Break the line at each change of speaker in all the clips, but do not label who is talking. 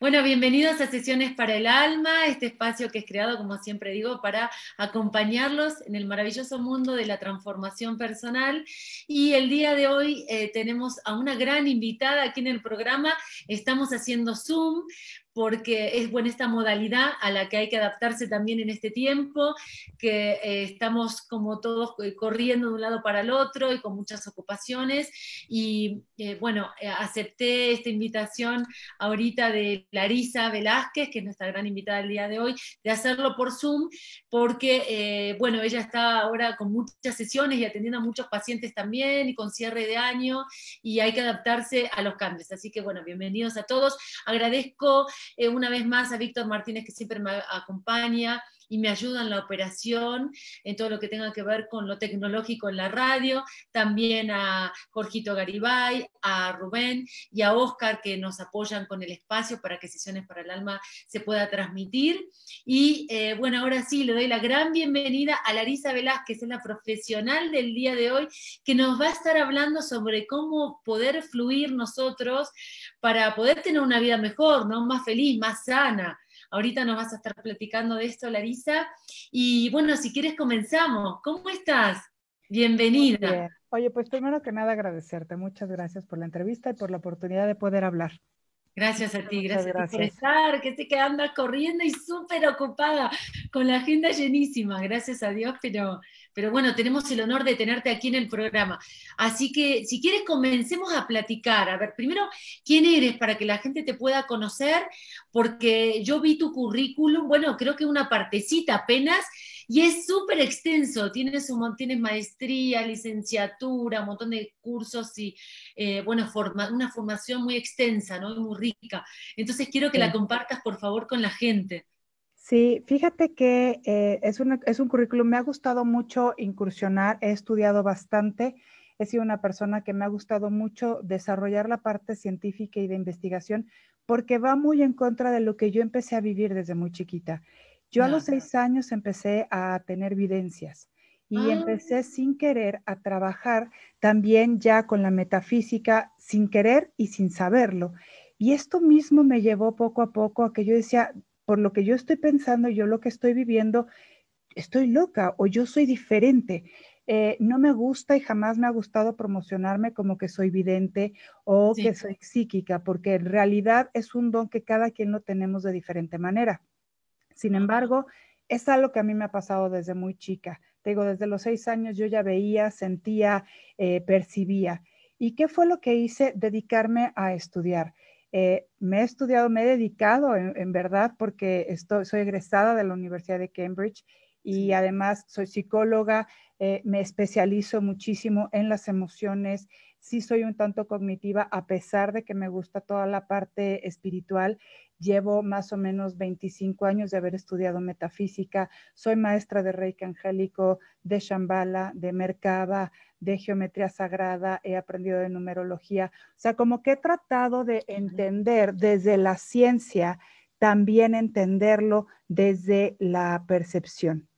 Bueno, bienvenidos a Sesiones para el Alma, este espacio que es creado, como siempre digo, para acompañarlos en el maravilloso mundo de la transformación personal. Y el día de hoy eh, tenemos a una gran invitada aquí en el programa. Estamos haciendo Zoom porque es buena esta modalidad a la que hay que adaptarse también en este tiempo, que eh, estamos como todos eh, corriendo de un lado para el otro y con muchas ocupaciones. Y eh, bueno, acepté esta invitación ahorita de Larisa Velázquez, que es nuestra gran invitada del día de hoy, de hacerlo por Zoom, porque bueno, ella está ahora con muchas sesiones y atendiendo a muchos pacientes también y con cierre de año y hay que adaptarse a los cambios. Así que bueno, bienvenidos a todos. Agradezco eh, una vez más a Víctor Martínez que siempre me acompaña y me ayuda en la operación, en todo lo que tenga que ver con lo tecnológico en la radio, también a Jorgito Garibay, a Rubén y a Oscar que nos apoyan con el espacio para que Sesiones para el Alma se pueda transmitir. Y eh, bueno, ahora sí, le doy la gran bienvenida a Larisa Velázquez, es la profesional del día de hoy, que nos va a estar hablando sobre cómo poder fluir nosotros para poder tener una vida mejor, ¿no? más feliz, más sana. Ahorita nos vas a estar platicando de esto, Larisa. Y bueno, si quieres comenzamos. ¿Cómo estás? Bienvenida.
Oye, pues primero que nada agradecerte. Muchas gracias por la entrevista y por la oportunidad de poder hablar.
Gracias a ti, gracias, por estar, que sé que corriendo y súper ocupada, con la agenda llenísima, gracias a Dios, pero, pero bueno, tenemos el honor de tenerte aquí en el programa. Así que si quieres, comencemos a platicar. A ver, primero, ¿quién eres para que la gente te pueda conocer? Porque yo vi tu currículum, bueno, creo que una partecita apenas, y es súper extenso, tienes, un, tienes maestría, licenciatura, un montón de cursos y, eh, bueno, una formación muy extensa, ¿no? Muy rica. Entonces quiero que la compartas, por favor, con la gente.
Sí, fíjate que eh, es, es un currículum, me ha gustado mucho incursionar, he estudiado bastante, he sido una persona que me ha gustado mucho desarrollar la parte científica y de investigación porque va muy en contra de lo que yo empecé a vivir desde muy chiquita. Yo a los seis años empecé a tener evidencias y ah. empecé sin querer a trabajar también ya con la metafísica, sin querer y sin saberlo. Y esto mismo me llevó poco a poco a que yo decía, por lo que yo estoy pensando, yo lo que estoy viviendo, estoy loca o yo soy diferente. Eh, no me gusta y jamás me ha gustado promocionarme como que soy vidente o que soy psíquica, porque en realidad es un don que cada quien lo tenemos de diferente manera. Sin embargo, es algo que a mí me ha pasado desde muy chica. Te digo, desde los seis años yo ya veía, sentía, eh, percibía. ¿Y qué fue lo que hice? Dedicarme a estudiar. Eh, me he estudiado, me he dedicado en, verdad porque estoy, soy egresada de la Universidad de Cambridge y además soy psicóloga, eh, me especializo muchísimo en las emociones, sí soy un tanto cognitiva a pesar de que me gusta toda la parte espiritual Llevo más o menos 25 años de haber estudiado metafísica. Soy maestra de Reiki Angélico, de Shambhala, de Merkaba, de geometría sagrada, he aprendido de numerología. O sea, como que he tratado de entender desde la ciencia, también entenderlo desde la percepción.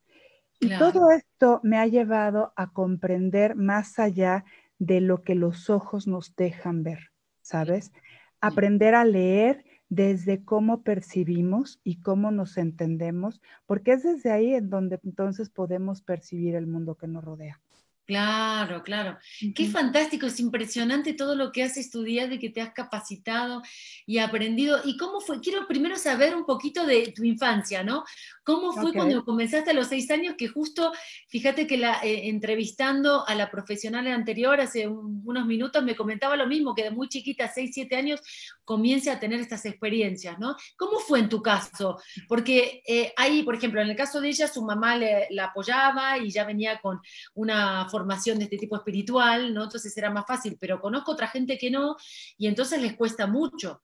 Y todo esto me ha llevado a comprender más allá de lo que los ojos nos dejan ver, ¿sabes? Aprender a leer desde cómo percibimos y cómo nos entendemos, porque es desde ahí en donde entonces podemos percibir el mundo que nos rodea.
Claro, claro. Qué fantástico, es impresionante todo lo que has estudiado y que te has capacitado y aprendido. ¿Y cómo fue? Quiero primero saber un poquito de tu infancia, ¿no? ¿Cómo fue cuando comenzaste a los seis años? Que justo, fíjate que la, eh, entrevistando a la profesional anterior hace unos minutos me comentaba lo mismo, que de muy chiquita, seis, siete años, comience a tener estas experiencias, ¿no? ¿Cómo fue en tu caso? Porque eh, ahí, por ejemplo, en el caso de ella, su mamá le, la apoyaba y ya venía con una formación de este tipo espiritual, ¿no? Entonces era más fácil, pero conozco otra gente que no y entonces les cuesta mucho.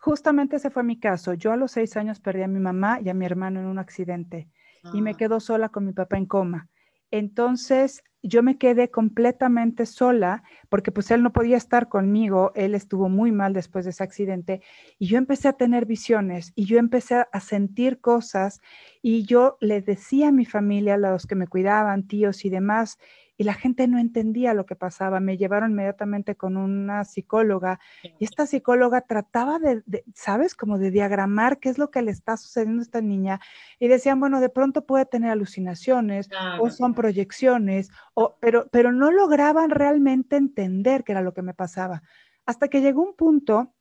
Justamente ese fue mi caso. Yo a los seis años perdí a mi mamá y a mi hermano en un accidente y me ah. quedo sola con mi papá en coma. Entonces yo me quedé completamente sola porque pues él no podía estar conmigo, él estuvo muy mal después de ese accidente y yo empecé a tener visiones y yo empecé a sentir cosas y yo le decía a mi familia, a los que me cuidaban, tíos y demás, y la gente no entendía lo que pasaba. Me llevaron inmediatamente con una psicóloga y esta psicóloga trataba de, ¿sabes? Como de diagramar qué es lo que le está sucediendo a esta niña y decían, bueno, de pronto puede tener alucinaciones o son proyecciones, o, pero, pero no lograban realmente entender qué era lo que me pasaba. Hasta que llegó un punto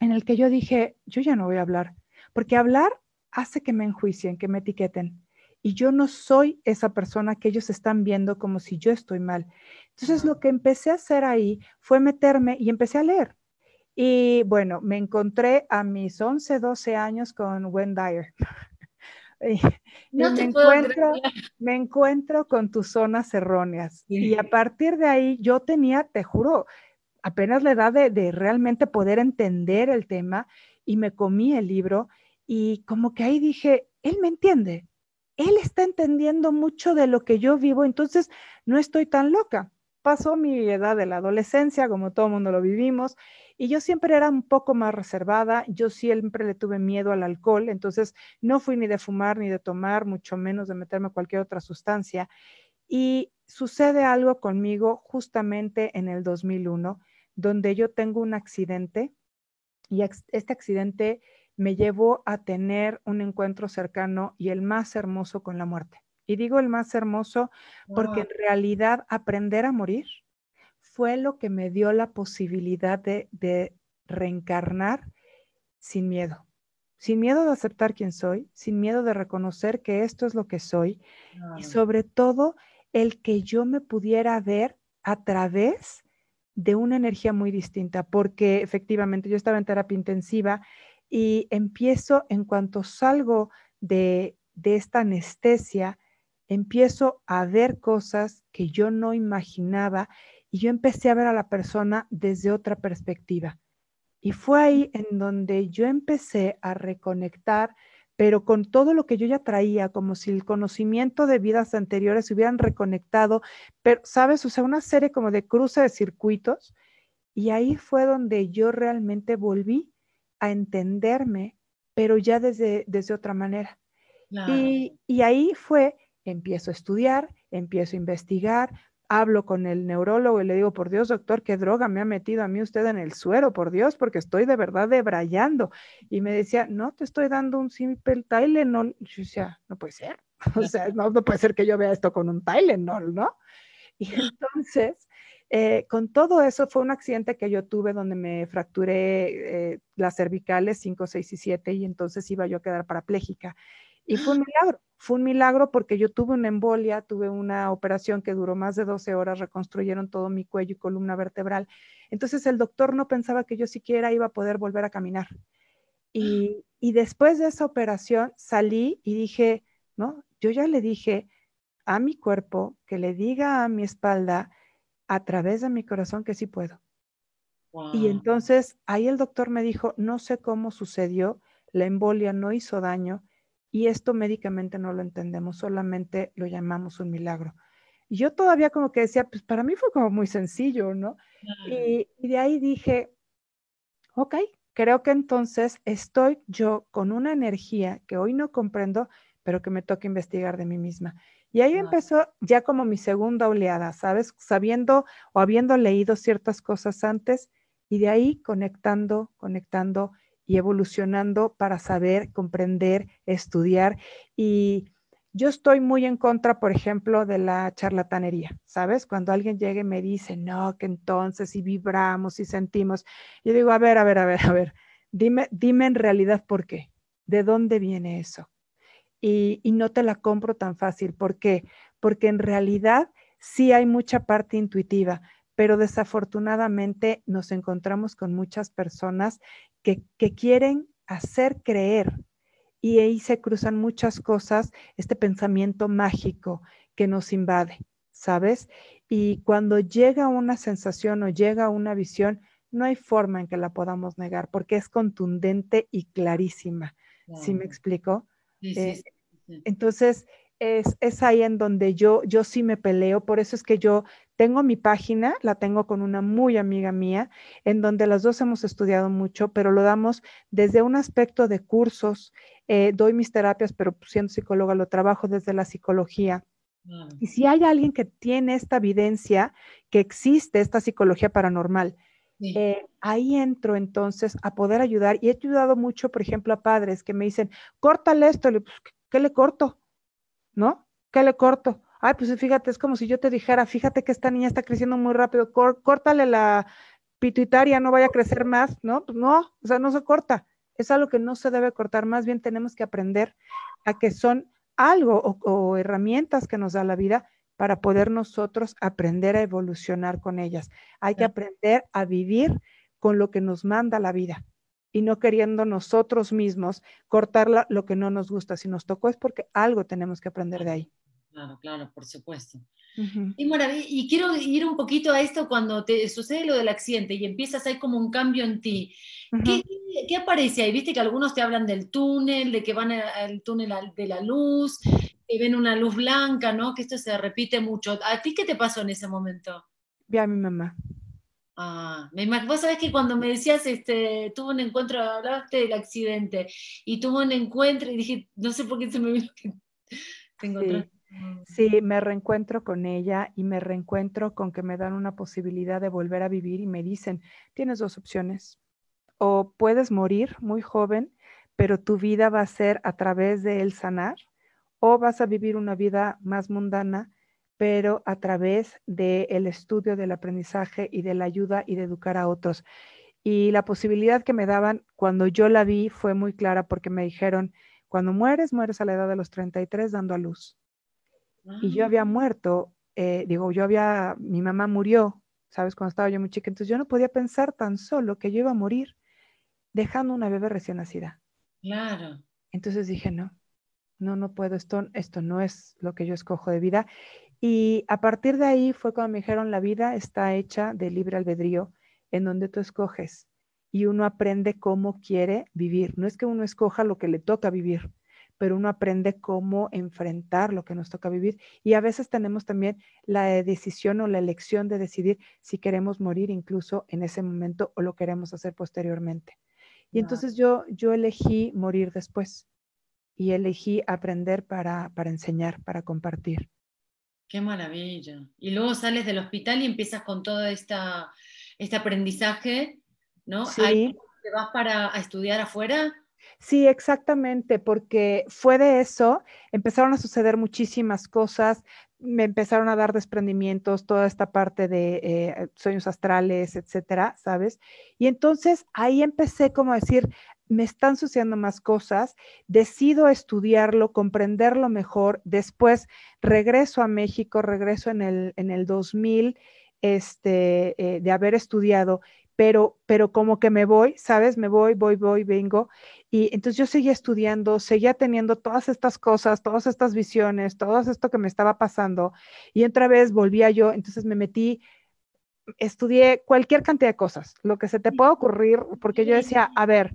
en el que yo dije, yo ya no voy a hablar, porque hablar hace que me enjuicien, que me etiqueten y yo no soy esa persona que ellos están viendo como si yo estoy mal. Entonces lo que empecé a hacer ahí fue meterme y empecé a leer. Y bueno, me encontré a mis 11, 12 años con Wendy Dyer. me, encuentro, me encuentro con tus zonas erróneas. Y a partir de ahí yo tenía, te juro, apenas la edad de, de realmente poder entender el tema y me comí el libro y como que ahí dije, él me entiende, él está entendiendo mucho de lo que yo vivo, entonces no estoy tan loca. Pasó mi edad de la adolescencia, como todo mundo lo vivimos, y yo siempre era un poco más reservada, yo siempre le tuve miedo al alcohol, entonces no fui ni de fumar ni de tomar, mucho menos de meterme cualquier otra sustancia. Y sucede algo conmigo justamente en el 2001, donde yo tengo un accidente y este accidente me llevó a tener un encuentro cercano y el más hermoso con la muerte. Y digo el más hermoso porque en realidad aprender a morir fue lo que me dio la posibilidad de, reencarnar sin miedo, sin miedo de aceptar quién soy, sin miedo de reconocer que esto es lo que soy y sobre todo el que yo me pudiera ver a través de una energía muy distinta, porque efectivamente yo estaba en terapia intensiva y empiezo, en cuanto salgo de, esta anestesia, empiezo a ver cosas que yo no imaginaba y yo empecé a ver a la persona desde otra perspectiva. Y fue ahí en donde yo empecé a reconectar, pero con todo lo que yo ya traía, como si el conocimiento de vidas anteriores se hubieran reconectado, pero, ¿sabes? O sea, una serie como de cruce de circuitos. Y ahí fue donde yo realmente volví a entenderme, pero ya desde, desde otra manera. Y, y, ahí fue, empiezo a estudiar, empiezo a investigar, hablo con el neurólogo y le digo, por Dios, doctor, qué droga me ha metido a mí usted en el suero, por Dios, porque estoy de verdad debrayando. Y me decía, no, te estoy dando un simple Tylenol. Y yo decía, no puede ser. O sea, no, no puede ser que yo vea esto con un Tylenol, ¿no? Y entonces eh, con todo eso fue un accidente que yo tuve donde me fracturé eh, las cervicales 5, 6 y 7 y entonces iba yo a quedar parapléjica. Y fue un milagro, fue un milagro porque yo tuve una embolia, tuve una operación que duró más de 12 horas, reconstruyeron todo mi cuello y columna vertebral. Entonces el doctor no pensaba que yo siquiera iba a poder volver a caminar. Y, y después de esa operación salí y dije, ¿no? Yo ya le dije a mi cuerpo que le diga a mi espalda, a través de mi corazón que sí puedo. Y entonces ahí el doctor me dijo, no sé cómo sucedió, la embolia no hizo daño y esto médicamente no lo entendemos, solamente lo llamamos un milagro. Y yo todavía como que decía, pues para mí fue como muy sencillo, ¿no? Y, y de ahí dije, ok, creo que entonces estoy yo con una energía que hoy no comprendo, pero que me toca investigar de mí misma. Y ahí empezó ya como mi segunda oleada, ¿sabes? Sabiendo o habiendo leído ciertas cosas antes y de ahí conectando, conectando y evolucionando para saber, comprender, estudiar. Y yo estoy muy en contra, por ejemplo, de la charlatanería, ¿sabes? Cuando alguien llega y me dice, no, que entonces si vibramos y sentimos, yo digo, a ver, a ver, a ver, a ver, dime, dime en realidad por qué, de dónde viene eso y, no te la compro tan fácil. ¿Por qué? Porque en realidad sí hay mucha parte intuitiva, pero desafortunadamente nos encontramos con muchas personas que, que quieren hacer creer y ahí se cruzan muchas cosas, este pensamiento mágico que nos invade, ¿sabes? Y cuando llega una sensación o llega una visión, no hay forma en que la podamos negar porque es contundente y clarísima. ¿Sí me explico? Eh, entonces, es, ahí en donde yo, yo sí me peleo, por eso es que yo tengo mi página, la tengo con una muy amiga mía, en donde las dos hemos estudiado mucho, pero lo damos desde un aspecto de cursos, eh, doy mis terapias, pero siendo psicóloga lo trabajo desde la psicología. Y si hay alguien que tiene esta evidencia, que existe esta psicología paranormal, eh, ahí entro entonces a poder ayudar. Y he ayudado mucho, por ejemplo, a padres que me dicen, córtale esto. Le, pues, ¿Qué le corto? ¿No? ¿Qué le corto? Ay, pues fíjate, es como si yo te dijera, fíjate que esta niña está creciendo muy rápido, córtale la pituitaria, no vaya a crecer más, ¿no? Pues no, o sea, no se corta. Es algo que no se debe cortar, más bien tenemos que aprender a que son algo o, herramientas que nos da la vida para poder nosotros aprender a evolucionar con ellas. Hay que aprender a vivir con lo que nos manda la vida y no queriendo nosotros mismos cortar lo que no nos gusta. Si nos tocó es porque algo tenemos que aprender de ahí.
Claro, claro, por supuesto. y, quiero ir un poquito a esto cuando te sucede lo del accidente y empiezas, hay como un cambio en ti. ¿Qué, aparece ahí? Viste que algunos te hablan del túnel, de que van al túnel de la luz, que ven una luz blanca, ¿no? Que esto se repite mucho. ¿A ti qué te pasó en ese momento?
Vi a mi mamá.
Ah, me vos sabés que cuando me decías, este, tuvo un encuentro, hablaste del accidente, y tuvo un encuentro, y dije, no sé por qué se me vino que
te Sí, me reencuentro con ella y me reencuentro con que me dan una posibilidad de volver a vivir y me dicen, tienes dos opciones. O puedes morir muy joven, pero tu vida va a ser a través de el sanar, o vas a vivir una vida más mundana, pero a través del estudio, del aprendizaje y de la ayuda y de educar a otros. Y la posibilidad que me daban cuando yo la vi fue muy clara porque me dijeron, cuando mueres, mueres a la edad de los 33 dando a luz. Y yo había muerto, eh, digo, yo había, mi mamá murió, ¿sabes? Cuando estaba yo muy chica, entonces yo no podía pensar tan solo que yo iba a morir dejando una bebé recién nacida.
Claro.
Entonces dije, no, no, no puedo, esto, esto no es lo que yo escojo de vida. Y a partir de ahí fue cuando me dijeron, la vida está hecha de libre albedrío, en donde tú escoges y uno aprende cómo quiere vivir. No es que uno escoja lo que le toca vivir, pero uno aprende cómo enfrentar lo que nos toca vivir. Y a veces tenemos también la decisión o la elección de decidir si queremos morir incluso en ese momento o lo queremos hacer posteriormente. Y entonces yo, yo elegí morir después y elegí aprender para, para enseñar, para compartir.
Qué maravilla. Y luego sales del hospital y empiezas con todo esta, este aprendizaje, ¿no?
Sí.
¿Te vas para a estudiar afuera?
Sí, exactamente, porque fue de eso, empezaron a suceder muchísimas cosas, me empezaron a dar desprendimientos, toda esta parte de eh, sueños astrales, etcétera, ¿sabes? Y entonces ahí empecé como a decir, me están sucediendo más cosas, decido estudiarlo, comprenderlo mejor, después regreso a México, regreso en el, en el 2000, este, eh, de haber estudiado pero, pero como que me voy, ¿sabes? Me voy, voy, voy, vengo. Y entonces yo seguía estudiando, seguía teniendo todas estas cosas, todas estas visiones, todo esto que me estaba pasando. Y otra vez volvía yo, entonces me metí, estudié cualquier cantidad de cosas, lo que se te pueda ocurrir, porque yo decía, a ver,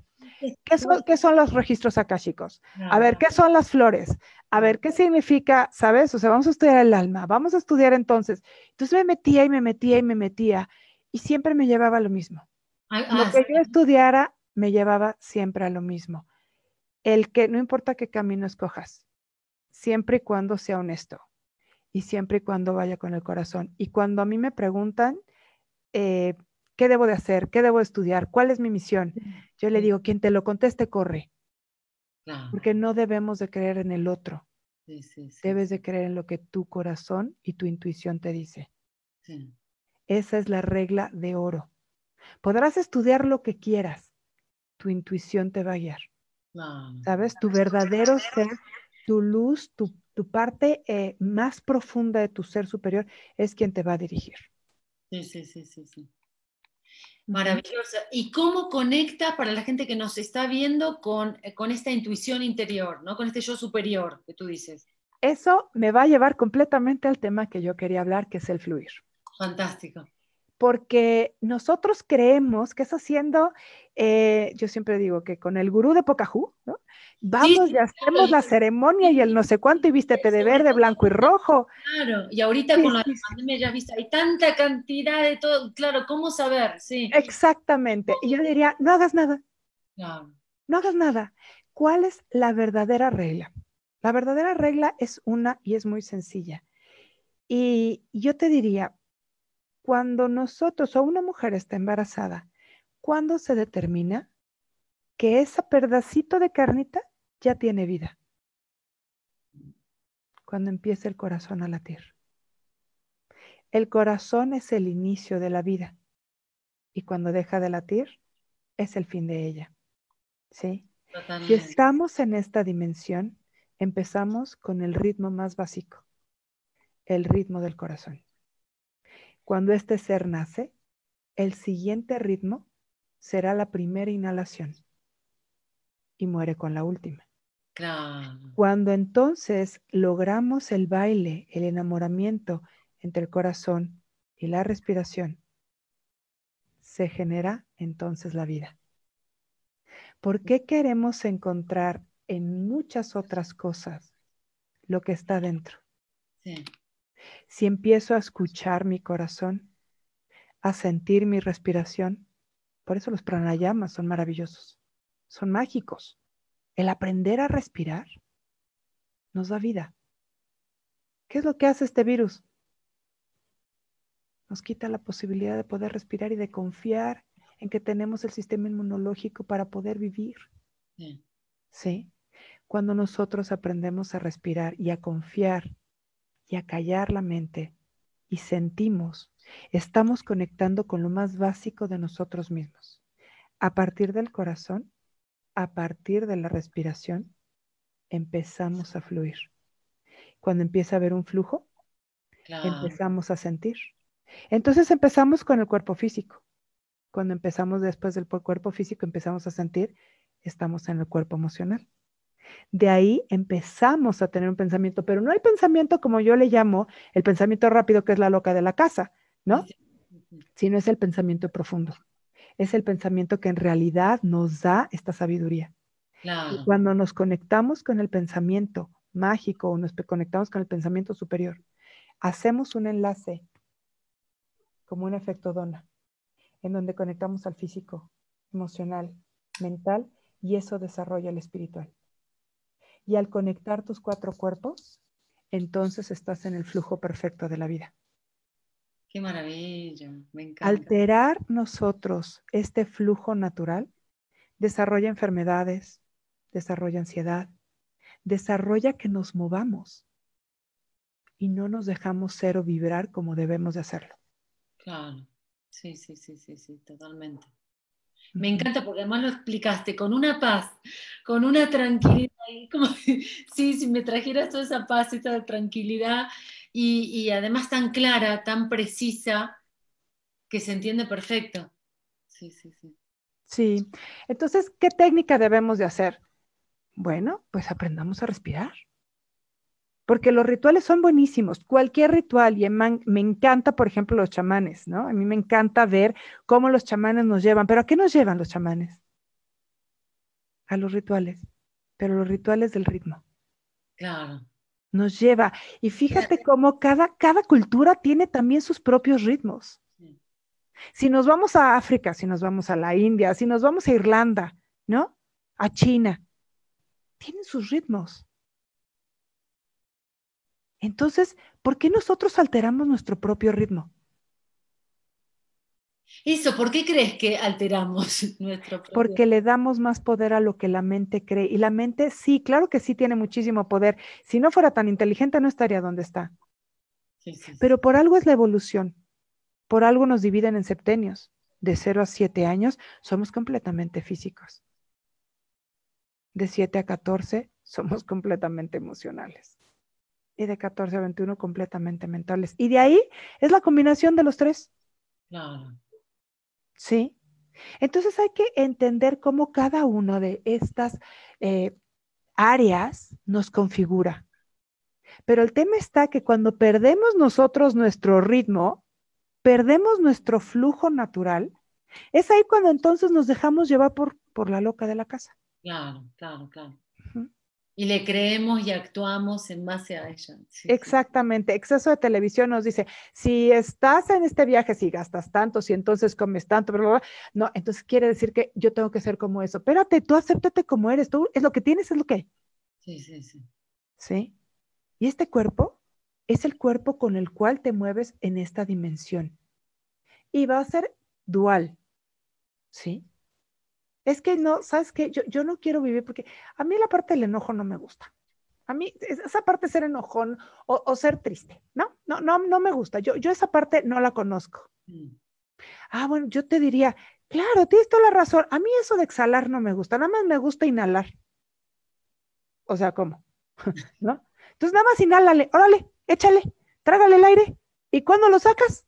¿Qué son, ¿Qué son, los registros chicos? A ver, ¿qué son las flores? A ver, ¿qué significa? ¿Sabes? O sea, vamos a estudiar el alma, vamos a estudiar entonces. Entonces me metía y me metía y me metía y siempre me llevaba a lo mismo. lo ah, que yo estudiara me llevaba siempre a lo mismo. El que no importa qué camino escojas, siempre y cuando sea honesto y siempre y cuando vaya con el corazón. Y cuando a mí me preguntan, eh, ¿qué debo de hacer? ¿Qué debo de estudiar? ¿Cuál es mi misión? Yo le digo, quien te lo conteste, corre. Porque no debemos de creer en el otro. Debes de creer en lo que tu corazón y tu intuición te dice. Esa es la regla de oro. Podrás estudiar lo que quieras, tu intuición te va a guiar. ¿Sabes? Tu verdadero ser, tu luz, tu, parte eh, más profunda de tu ser superior es quien te va a dirigir.
Sí, sí, sí, sí, sí. Maravillosa. ¿Y cómo conecta para la gente que nos está viendo con, eh, con esta intuición interior, ¿no? con este yo superior que tú dices?
Eso me va a llevar completamente al tema que yo quería hablar, que es el fluir.
Fantástico.
Porque nosotros creemos que es haciendo, eh, yo siempre digo que con el gurú de Pocahú, ¿no? Vamos y hacemos la ceremonia y el no sé cuánto y vístete de verde, blanco y rojo.
Claro, y ahorita con la pandemia ya viste, hay tanta cantidad de todo, claro, ¿cómo saber? Sí.
Exactamente. Y yo diría, no hagas nada. No. No hagas nada. ¿Cuál es la verdadera regla? La verdadera regla es una y es muy sencilla Y yo te diría, cuando nosotros o una mujer está embarazada, ¿cuándo se determina que ese pedacito de carnita ya tiene vida? Cuando empieza el corazón a latir. El corazón es el inicio de la vida y cuando deja de latir es el fin de ella. ¿Sí? Si estamos en esta dimensión, empezamos con el ritmo más básico, el ritmo del corazón. Cuando este ser nace, el siguiente ritmo será la primera inhalación y muere con la última. Cuando entonces logramos el baile, el enamoramiento entre el corazón y la respiración, se genera entonces la vida. ¿Por qué queremos encontrar en muchas otras cosas lo que está dentro? Si empiezo a escuchar mi corazón, a sentir mi respiración, por eso los pranayamas son maravillosos, son mágicos. El aprender a respirar nos da vida. ¿Qué es lo que hace este virus? Nos quita la posibilidad de poder respirar y de confiar en que tenemos el sistema inmunológico para poder vivir. Sí. Cuando nosotros aprendemos a respirar y a confiar y a callar la mente y sentimos, estamos conectando con lo más básico de nosotros mismos. A partir del corazón, a partir de la respiración, empezamos a fluir. Cuando empieza a haber un flujo, empezamos a sentir. Entonces empezamos con el cuerpo físico. Cuando empezamos después del cuerpo físico, empezamos a sentir, estamos en el cuerpo emocional. De ahí empezamos a tener un pensamiento, pero no el pensamiento como yo le llamo el pensamiento rápido, que es la loca de la casa, ¿no? Sino es el pensamiento profundo. Es el pensamiento que en realidad nos da esta sabiduría. Y cuando nos conectamos con el pensamiento mágico o nos conectamos con el pensamiento superior, hacemos un enlace como un efecto dona, en donde conectamos al físico, emocional, mental, y eso desarrolla el espiritual. Y al conectar tus cuatro cuerpos, entonces estás en el flujo perfecto de la vida.
Qué maravilla, me encanta.
Alterar nosotros este flujo natural desarrolla enfermedades, desarrolla ansiedad, desarrolla que nos movamos y no nos dejamos ser o vibrar como debemos de hacerlo.
Claro, sí, sí, sí, sí, sí, totalmente. Me encanta porque además lo explicaste con una paz, con una tranquilidad, como si, si me trajeras toda esa paz, esa tranquilidad y, además tan clara, tan precisa, que se entiende perfecto. Sí, sí, sí.
Sí, entonces, ¿qué técnica debemos de hacer? Bueno, pues aprendamos a respirar porque los rituales son buenísimos, cualquier ritual, y me encanta, por ejemplo, los chamanes, ¿no? A mí me encanta ver cómo los chamanes nos llevan, pero ¿a qué nos llevan los chamanes? A los rituales, pero los rituales del ritmo.
Claro.
Nos lleva, y fíjate cómo cada, cada cultura tiene también sus propios ritmos. Si nos vamos a África, si nos vamos a la India, si nos vamos a Irlanda, ¿no? A China, tienen sus ritmos. Entonces, ¿por qué nosotros alteramos nuestro propio ritmo?
Eso, ¿por qué crees que alteramos nuestro propio
Porque le damos más poder a lo que la mente cree. Y la mente, sí, claro que sí tiene muchísimo poder. Si no fuera tan inteligente, no estaría donde está. Pero por algo es la evolución. Por algo nos dividen en septenios. De 0 a 7 años somos completamente físicos. De 7 a 14 somos completamente emocionales y de 14 a 21 completamente mentales. Y de ahí es la combinación de los tres.
Claro.
Sí. Entonces hay que entender cómo cada una de estas eh, áreas nos configura. Pero el tema está que cuando perdemos nosotros nuestro ritmo, perdemos nuestro flujo natural, es ahí cuando entonces nos dejamos llevar por, por la loca de la casa.
Claro, claro, claro. Y le creemos y actuamos en base a ella.
Exactamente. Exceso de televisión nos dice, si estás en este viaje, si gastas tanto, si entonces comes tanto, bla, no, entonces quiere decir que yo tengo que ser como eso. Espérate, tú acéptate como eres, tú es lo que tienes, es lo que.
Sí, sí, sí.
¿Sí? Y este cuerpo es el cuerpo con el cual te mueves en esta dimensión. Y va a ser dual, ¿sí? Es que no, ¿sabes qué? Yo, yo no quiero vivir porque a mí la parte del enojo no me gusta. A mí esa parte de ser enojón o, ser triste, ¿no? No, no, no me gusta. Yo, yo esa parte no la conozco. Mm. Ah, bueno, yo te diría, claro, tienes toda la razón. A mí eso de exhalar no me gusta, nada más me gusta inhalar. O sea, ¿cómo? ¿No? Entonces nada más inhálale, órale, échale, trágale el aire. ¿Y cuando lo sacas?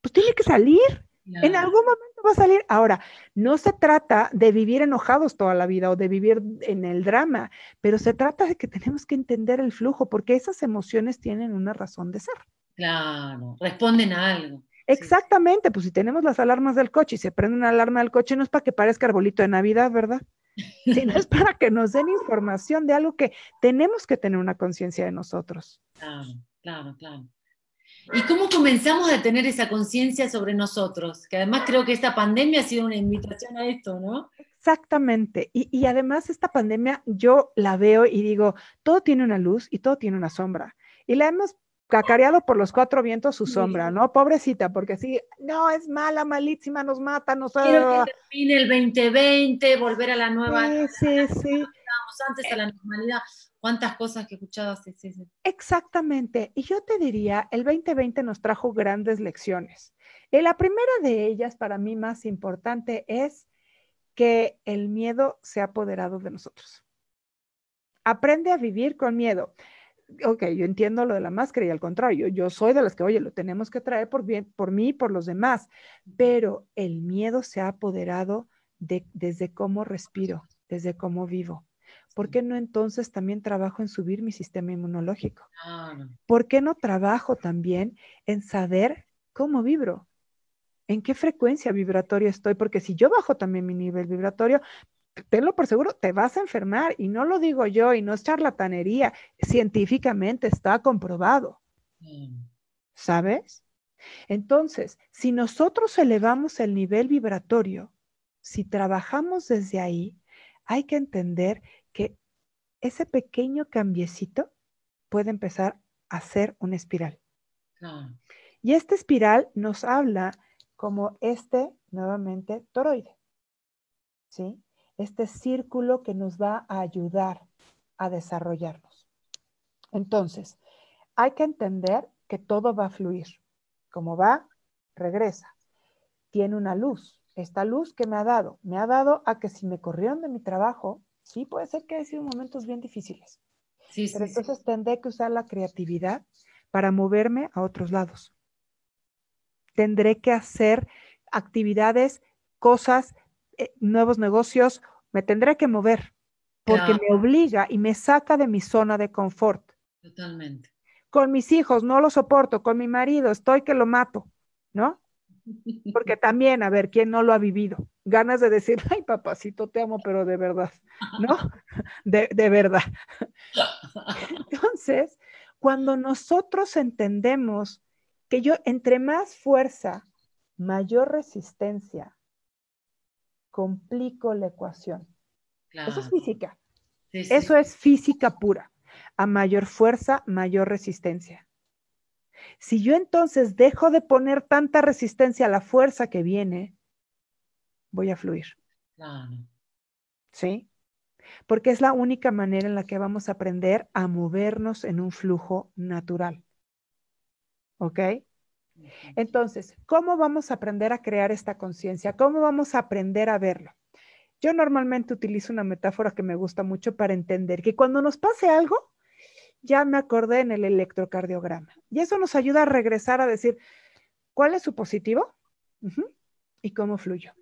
Pues tiene que salir. En algún momento va a salir. Ahora, no se trata de vivir enojados toda la vida o de vivir en el drama, pero se trata de que tenemos que entender el flujo, porque esas emociones tienen una razón de ser.
Claro, responden a algo.
Exactamente, pues si tenemos las alarmas del coche y se prende una alarma del coche, no es para que parezca arbolito de Navidad, ¿verdad? Sino es para que nos den información de algo que tenemos que tener una conciencia de nosotros.
Claro, claro, claro. ¿Y cómo comenzamos a tener esa conciencia sobre nosotros? Que además creo que esta pandemia ha sido una invitación a esto, ¿no?
Exactamente. Y, y, además esta pandemia yo la veo y digo, todo tiene una luz y todo tiene una sombra. Y la hemos cacareado por los cuatro vientos su sombra, ¿no? Pobrecita, porque sí, no, es mala, malísima, nos mata, nos...
Quiero que termine el 2020, volver a la nueva...
Sí, sí, sí.
antes a la normalidad. ¿Cuántas cosas que he escuchado?
Exactamente. Y yo te diría, el 2020 nos trajo grandes lecciones. Y la primera de ellas, para mí más importante, es que el miedo se ha apoderado de nosotros. Aprende a vivir con miedo. Ok, yo entiendo lo de la máscara y al contrario, yo soy de las que, oye, lo tenemos que traer por, mí y por los demás, pero el miedo se ha apoderado de, desde cómo respiro, desde cómo vivo. ¿Por qué no entonces también trabajo en subir mi sistema inmunológico? ¿Por qué no trabajo también en saber cómo vibro? ¿En qué frecuencia vibratoria estoy? Porque si yo bajo también mi nivel vibratorio, tenlo por seguro, te vas a enfermar. Y no lo digo yo y no es charlatanería, científicamente está comprobado. ¿Sabes? Entonces, si nosotros elevamos el nivel vibratorio, si trabajamos desde ahí, hay que entender ese pequeño cambiecito puede empezar a ser una espiral. Y esta espiral nos habla como este, nuevamente, toroide. ¿Sí? Este círculo que nos va a ayudar a desarrollarnos. Entonces, hay que entender que todo va a fluir. Como va, regresa. Tiene una luz. Esta luz que me ha dado, me ha dado a que si me corrieron de mi trabajo, sí puede ser que haya sido momentos bien difíciles. Sí, pero entonces tendré que usar la creatividad para moverme a otros lados. Tendré que hacer actividades, cosas, eh, nuevos negocios, me tendré que mover porque me obliga y me saca de mi zona de confort.
Totalmente.
Con mis hijos no lo soporto, con mi marido estoy que lo mato, ¿no? Porque también, a ver, ¿quién no lo ha vivido? Ganas de decir, ay, papacito, te amo, pero de verdad, ¿no? De, de verdad. Entonces, cuando nosotros entendemos que yo, entre más fuerza, mayor resistencia, complico la ecuación. Eso es física. Eso es física pura. A mayor fuerza, mayor resistencia. Si yo entonces dejo de poner tanta resistencia a la fuerza que viene, voy a fluir. ¿Sí? Porque es la única manera en la que vamos a aprender a movernos en un flujo natural. ¿Ok? Entonces, ¿cómo vamos a aprender a crear esta conciencia? ¿Cómo vamos a aprender a verlo? Yo normalmente utilizo una metáfora que me gusta mucho para entender que cuando nos pase algo, ya me acordé en el electrocardiograma. Y eso nos ayuda a regresar a decir, ¿cuál es su positivo? Y cómo fluyó.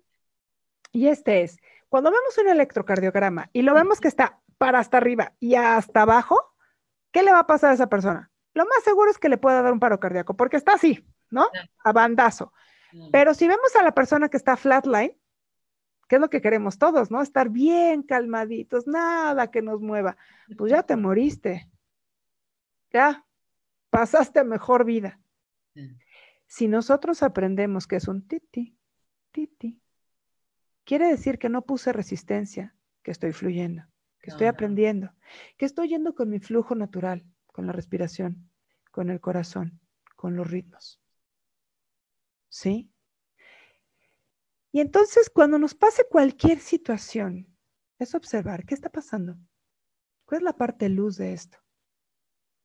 Y este es, cuando vemos un electrocardiograma y lo vemos que está para hasta arriba y hasta abajo, ¿qué le va a pasar a esa persona? Lo más seguro es que le pueda dar un paro cardíaco, porque está así, ¿no? A bandazo. Pero si vemos a la persona que está flatline, ¿qué es lo que queremos todos, ¿no? Estar bien calmaditos, nada que nos mueva. Pues ya te moriste ya pasaste a mejor vida. Si nosotros aprendemos que es un titi, titi, quiere decir que no puse resistencia, que estoy fluyendo, que estoy aprendiendo, que estoy yendo con mi flujo natural, con la respiración, con el corazón, con los ritmos. ¿Sí? Y entonces cuando nos pase cualquier situación, es observar qué está pasando. ¿Cuál es la parte luz de esto?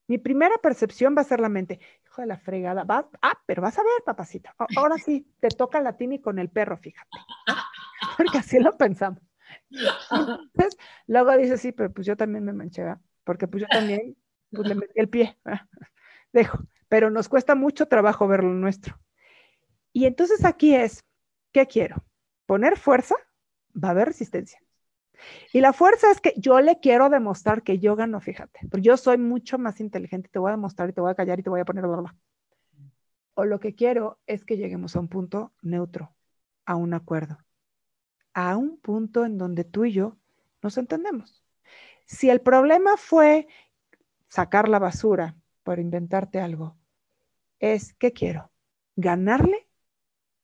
Mi primera percepción va a ser la mente. Hijo de la fregada. ah, pero vas a ver, papacita. Ahora sí, te toca la tini con el perro, fíjate. Porque así lo pensamos. Entonces, luego dice, sí, pero pues yo también me manché, porque pues yo también pues, le metí el pie. Dejo. Pero nos cuesta mucho trabajo ver lo nuestro. Y entonces aquí es, ¿qué quiero? Poner fuerza, va a haber resistencia. Y la fuerza es que yo le quiero demostrar que yo gano, fíjate, porque yo soy mucho más inteligente, te voy a demostrar y te voy a callar y te voy a poner bla, O lo que quiero es que lleguemos a un punto neutro, a un acuerdo, a un punto en donde tú y yo nos entendemos. Si el problema fue sacar la basura por inventarte algo, es, ¿qué quiero? ¿Ganarle?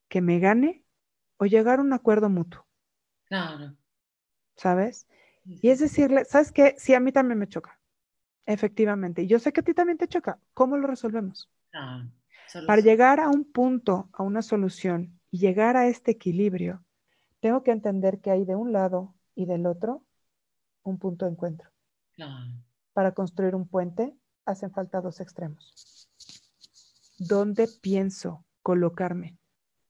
¿Que me gane? ¿O llegar a un acuerdo mutuo?
Claro.
¿Sabes? Y es decirle, ¿sabes qué? Sí, a mí también me choca. Efectivamente. Y yo sé que a ti también te choca. ¿Cómo lo resolvemos? Ah, Para llegar a un punto, a una solución y llegar a este equilibrio, tengo que entender que hay de un lado y del otro un punto de encuentro. Para construir un puente hacen falta dos extremos. ¿Dónde pienso colocarme?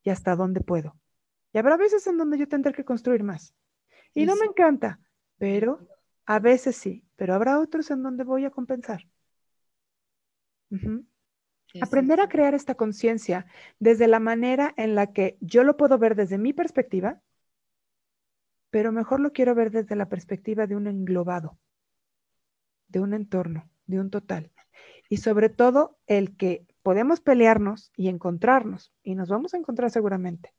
¿Y hasta dónde puedo? Y habrá veces en donde yo tendré que construir más. Y no me encanta, pero a veces sí, pero habrá otros en donde voy a compensar. Aprender a crear esta conciencia desde la manera en la que yo lo puedo ver desde mi perspectiva, pero mejor lo quiero ver desde la perspectiva de un englobado, de un entorno, de un total. Y sobre todo el que podemos pelearnos y encontrarnos, y nos vamos a encontrar seguramente.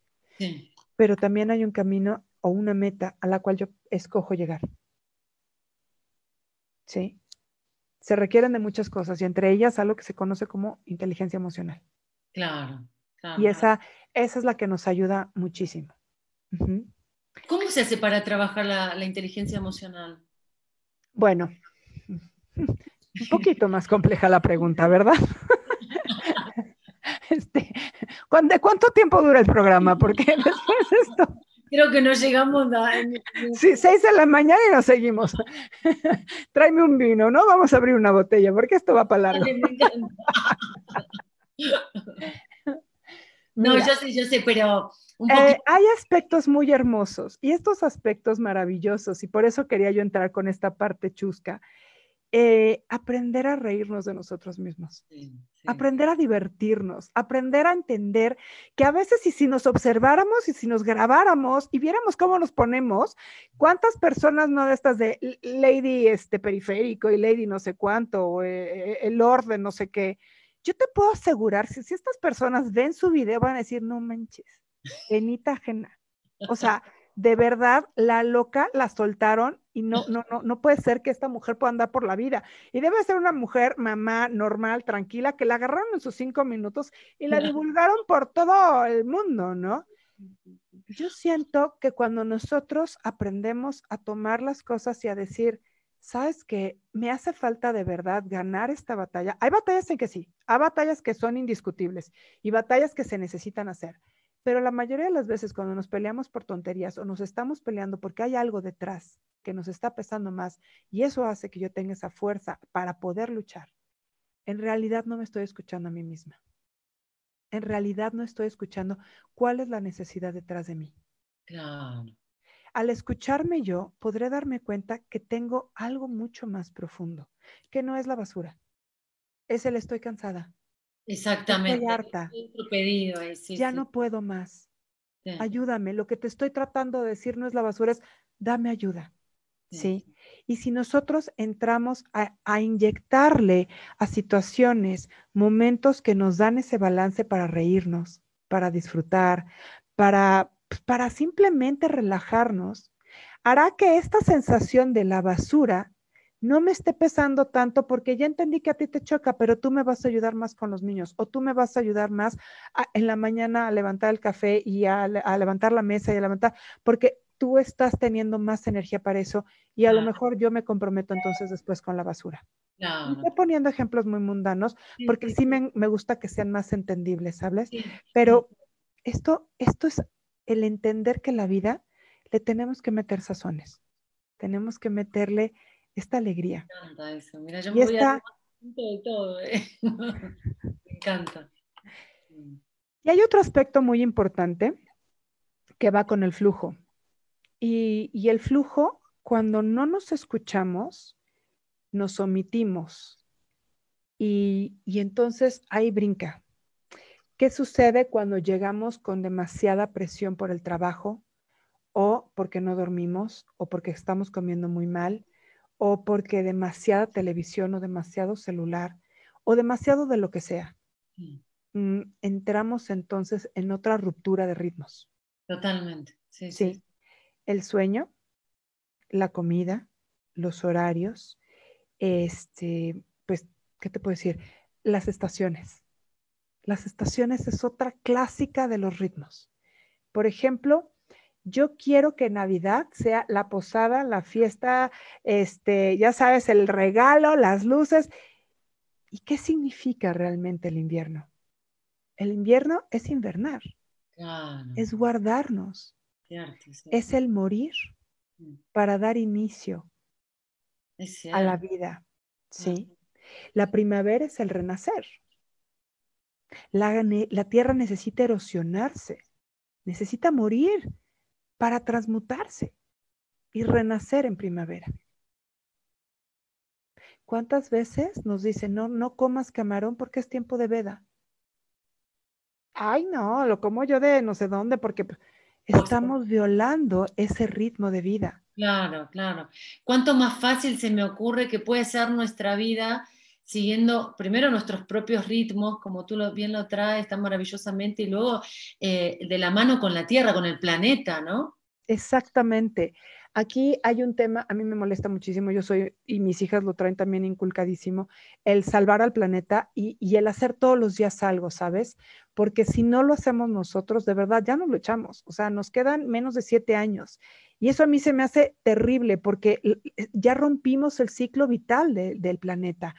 Pero también hay un camino o una meta a la cual yo escojo llegar. ¿Sí? Se requieren de muchas cosas y entre ellas algo que se conoce como inteligencia emocional.
Claro.
Y esa, esa es la que nos ayuda muchísimo.
¿Cómo se hace para trabajar la, inteligencia emocional?
Bueno, un poquito más compleja la pregunta, ¿verdad? Este, ¿De cuánto tiempo dura el programa? Porque después esto
Creo que no llegamos a...
Sí, seis de la mañana y nos seguimos. Tráeme un vino, ¿no? Vamos a abrir una botella, porque esto va para largo.
no, yo sé, yo sé, pero...
Eh, hay aspectos muy hermosos y estos aspectos maravillosos, y por eso quería yo entrar con esta parte chusca, eh, aprender a reírnos de nosotros mismos, aprender a divertirnos, aprender a entender que a veces y si nos observáramos y si nos grabáramos y viéramos cómo nos ponemos, cuántas personas no de estas de Lady este periférico y Lady no sé cuánto, o, eh, el orden no sé qué, yo te puedo asegurar, si, si estas personas ven su video van a decir, no manches, penita ajena. O sea, de verdad la loca la soltaron y no, no, no, no puede ser que esta mujer pueda andar por la vida. Y debe ser una mujer, mamá, normal, tranquila, que la agarraron en sus cinco minutos y la divulgaron por todo el mundo, ¿no? Yo siento que cuando nosotros aprendemos a tomar las cosas y a decir, sabes que me hace falta de verdad ganar esta batalla. Hay batallas en que sí, hay batallas que son indiscutibles y batallas que se necesitan hacer. Pero la mayoría de las veces cuando nos peleamos por tonterías o nos estamos peleando porque hay algo detrás que nos está pesando más y eso hace que yo tenga esa fuerza para poder luchar, en realidad no me estoy escuchando a mí misma. En realidad no estoy escuchando cuál es la necesidad detrás de mí.
Claro.
Al escucharme yo, podré darme cuenta que tengo algo mucho más profundo, que no es la basura. Es el estoy cansada,
Exactamente.
Estoy harta. ya no puedo más. Ayúdame. Lo que te estoy tratando de decir no es la basura, es dame ayuda. Sí. Y si nosotros entramos a, a, inyectarle a situaciones, momentos que nos dan ese balance para reírnos, para disfrutar, para, pues, para simplemente relajarnos, hará que esta sensación de la basura no me esté pesando tanto porque ya entendí que a ti te choca, pero tú me vas a ayudar más con los niños o tú me vas a ayudar más en la mañana a levantar el café y a, levantar la mesa y a levantar, porque tú estás teniendo más energía para eso y a lo mejor yo me comprometo entonces después con la basura. Estoy poniendo ejemplos muy mundanos porque sí, me, gusta que sean más entendibles, ¿sabes? Pero esto, esto es el entender que la vida le tenemos que meter sazones, tenemos que meterle esta alegría.
Me encanta eso. Mira, yo me voy a de todo. ¿eh? me encanta.
Y hay otro aspecto muy importante que va con el flujo. Y, el flujo, cuando no nos escuchamos, nos omitimos. Y, y entonces ahí brinca. ¿Qué sucede cuando llegamos con demasiada presión por el trabajo o porque no dormimos o porque estamos comiendo muy mal o porque demasiada televisión o demasiado celular o demasiado de lo que sea? Mm, entramos entonces en otra ruptura de ritmos.
Totalmente. Sí,
sí. El sueño, la comida, los horarios, este, pues, ¿qué te puedo decir? Las estaciones. Las estaciones es otra clásica de los ritmos. Por ejemplo, yo quiero que Navidad sea la posada, la fiesta, este, ya sabes, el regalo, las luces. ¿Y qué significa realmente el invierno? El invierno es invernar, es guardarnos, es el morir mm. para dar inicio a la vida. ¿sí? La primavera es el renacer. La, tierra necesita erosionarse, necesita morir para transmutarse y renacer en primavera. ¿Cuántas veces nos dicen, no, no comas camarón porque es tiempo de veda? Ay, no, lo como yo de no sé dónde porque estamos violando ese ritmo de vida.
Claro, claro. ¿Cuánto más fácil se me ocurre que puede ser nuestra vida siguiendo primero nuestros propios ritmos, como tú bien lo traes tan maravillosamente, y luego eh, de la mano con la Tierra, con el planeta, ¿no?
Exactamente. Aquí hay un tema, a mí me molesta muchísimo, yo soy, y mis hijas lo traen también inculcadísimo, el salvar al planeta y, el hacer todos los días algo, ¿sabes? Porque si no lo hacemos nosotros, de verdad, ya no lo echamos. O sea, nos quedan menos de siete años. Y eso a mí se me hace terrible porque ya rompimos el ciclo vital del planeta.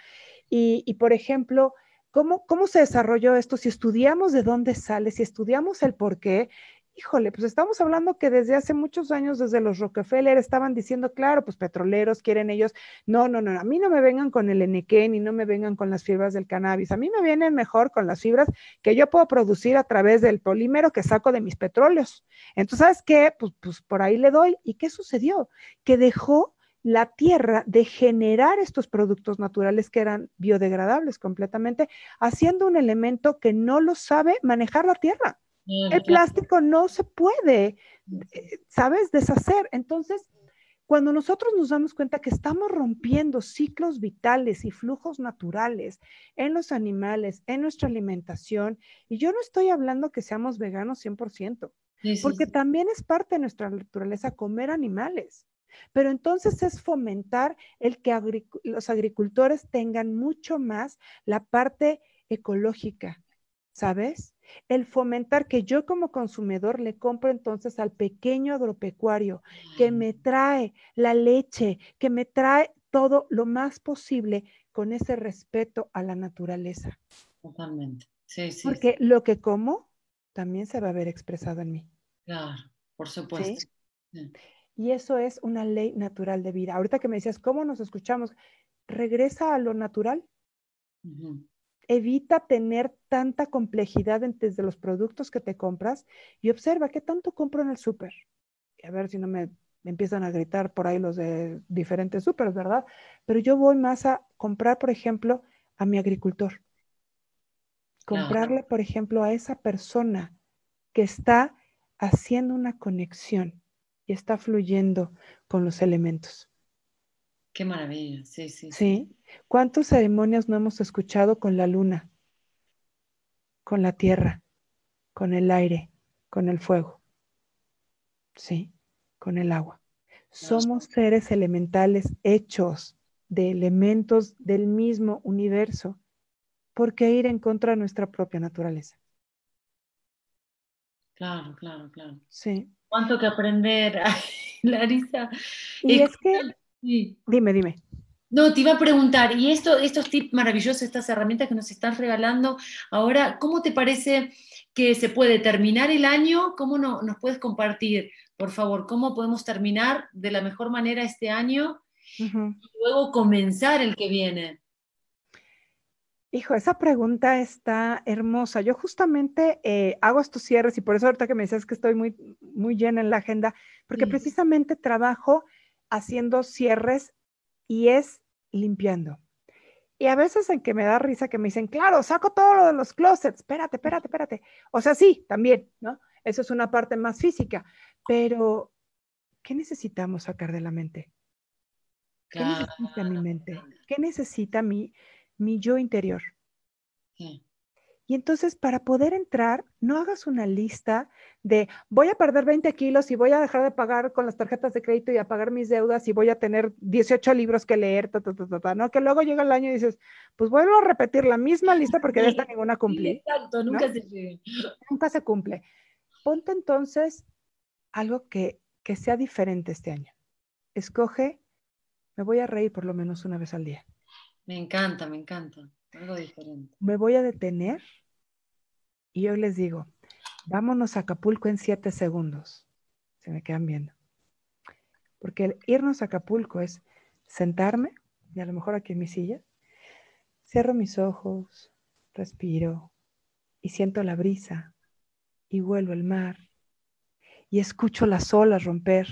Y, por ejemplo, ¿cómo, ¿cómo se desarrolló esto? Si estudiamos de dónde sale, si estudiamos el por qué, híjole, pues estamos hablando que desde hace muchos años, desde los Rockefeller, estaban diciendo, claro, pues petroleros quieren ellos, no, no, no, a mí no me vengan con el NQ ni no me vengan con las fibras del cannabis, a mí me vienen mejor con las fibras que yo puedo producir a través del polímero que saco de mis petróleos. Entonces, ¿sabes qué? Pues, pues por ahí le doy. ¿Y qué sucedió? Que dejó la tierra de generar estos productos naturales que eran biodegradables completamente, haciendo un elemento que no lo sabe manejar la tierra. El plástico no se puede, eh, ¿sabes?, deshacer. Entonces, cuando nosotros nos damos cuenta que estamos rompiendo ciclos vitales y flujos naturales en los animales, en nuestra alimentación, y yo no estoy hablando que seamos veganos 100%, porque también es parte de nuestra naturaleza comer animales. Pero entonces es fomentar el que los agricultores tengan mucho más la parte ecológica, ¿sabes? El fomentar que yo como consumidor le compro entonces al pequeño agropecuario que me trae la leche, que me trae todo lo más posible con ese respeto a la naturaleza.
Totalmente. Sí, sí.
Porque lo que como también se va a ver expresado en mí.
Claro, por supuesto.
Y eso es una ley natural de vida. Ahorita que me decías, ¿cómo nos escuchamos? Regresa a lo natural. Evita tener tanta complejidad desde los productos que te compras y observa qué tanto compro en el súper. A ver si no me, empiezan a gritar por ahí los de diferentes súper, ¿verdad? Pero yo voy más a comprar, por ejemplo, a mi agricultor. Comprarle, por ejemplo, a esa persona que está haciendo una conexión y está fluyendo con los elementos.
Qué maravilla, sí, sí.
Sí. ¿Cuántas ceremonias no hemos escuchado con la luna, con la tierra, con el aire, con el fuego? Sí, con el agua. Somos seres elementales hechos de elementos del mismo universo. ¿Por qué ir en contra de nuestra propia naturaleza?
Claro, claro, claro.
Sí.
Cuánto que aprender, Larisa.
Y es, que, dime, dime.
No, te iba a preguntar, y esto, estos tips maravillosos, estas herramientas que nos están regalando, ahora, ¿cómo te parece que se puede terminar el año? ¿Cómo no, nos puedes compartir, por favor, cómo podemos terminar de la mejor manera este año y luego comenzar el que viene?
Hijo, esa pregunta está hermosa. Yo justamente eh, hago estos cierres y por eso ahorita que me dices que estoy muy, muy llena en la agenda, porque precisamente trabajo haciendo cierres y es limpiando. Y a veces en que me da risa que me dicen, claro, saco todo lo de los closets, espérate, espérate, espérate. O sea, sí, también, ¿no? Eso es una parte más física, pero ¿qué necesitamos sacar de la mente? ¿Qué necesita mi mente? ¿Qué necesita mi, mi yo interior. Y entonces, para poder entrar, no hagas una lista de voy a perder 20 kilos y voy a dejar de pagar con las tarjetas de crédito y a pagar mis deudas y voy a tener 18 libros que leer, ¿no? Que luego llega el año y dices, pues vuelvo a repetir la misma lista porque de esta ninguna cumplí.
nunca se
Nunca se cumple. Ponte entonces algo que, que sea diferente este año. Escoge, me voy a reír por lo menos una vez al día.
Me encanta, me encanta. Algo diferente.
Me voy a detener y yo les digo, vámonos a Acapulco en siete segundos. Se me quedan viendo. Porque el irnos a Acapulco es sentarme, y a lo mejor aquí en mi silla, cierro mis ojos, respiro y siento la brisa y vuelvo el mar y escucho las olas romper.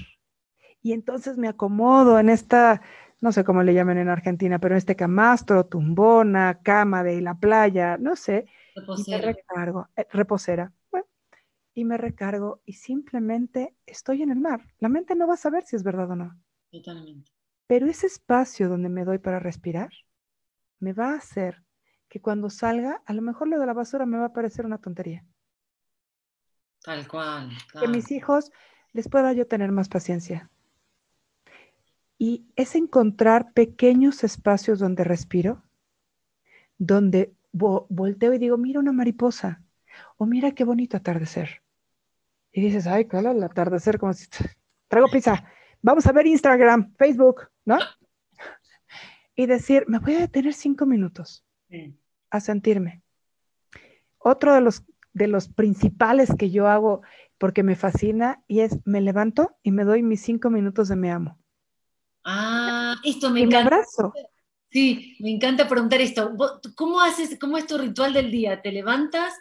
Y entonces me acomodo en esta no sé cómo le llaman en Argentina, pero este camastro, tumbona, cama de la playa, no sé. Reposera. Y me recargo, eh, reposera. Bueno, y me recargo y simplemente estoy en el mar. La mente no va a saber si es verdad o no.
Totalmente.
Pero ese espacio donde me doy para respirar me va a hacer que cuando salga, a lo mejor lo de la basura me va a parecer una tontería.
Tal cual.
Que mis hijos les pueda yo tener más paciencia y es encontrar pequeños espacios donde respiro, donde volteo y digo, mira una mariposa, o mira qué bonito atardecer. Y dices, ay, claro, el atardecer, como si traigo pizza, vamos a ver Instagram, Facebook, ¿no? Y decir, me voy a detener cinco minutos a sentirme. Otro de los, de los principales que yo hago porque me fascina y es, me levanto y me doy mis cinco minutos de me amo.
Ah, esto me encanta.
abrazo.
Sí, me encanta preguntar esto. ¿Cómo haces, cómo es tu ritual del día? ¿Te levantas?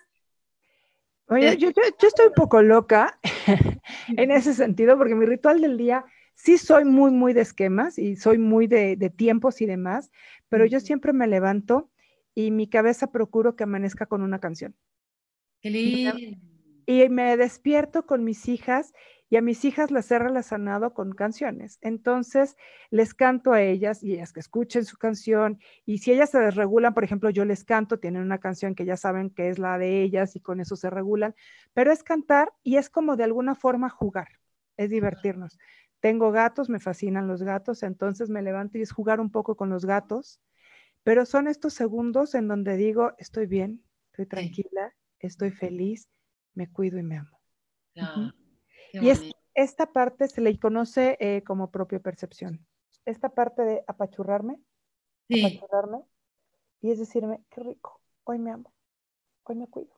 Oye, yo, estoy un poco loca en ese sentido, porque mi ritual del día sí soy muy, muy de esquemas y soy muy de, de tiempos y demás, pero yo siempre me levanto y mi cabeza procuro que amanezca con una canción.
Qué lindo.
Y me despierto con mis hijas y a mis hijas las he relacionado con canciones. Entonces, les canto a ellas y ellas que escuchen su canción. Y si ellas se desregulan, por ejemplo, yo les canto, tienen una canción que ya saben que es la de ellas y con eso se regulan. Pero es cantar y es como de alguna forma jugar, es divertirnos. Tengo gatos, me fascinan los gatos, entonces me levanto y es jugar un poco con los gatos. Pero son estos segundos en donde digo, estoy bien, estoy tranquila, estoy feliz, me cuido y me amo. Y es, esta parte se le conoce eh, como propia percepción. Esta parte de apachurrarme, apachurrarme, y es decirme, qué rico, hoy me amo, hoy me cuido,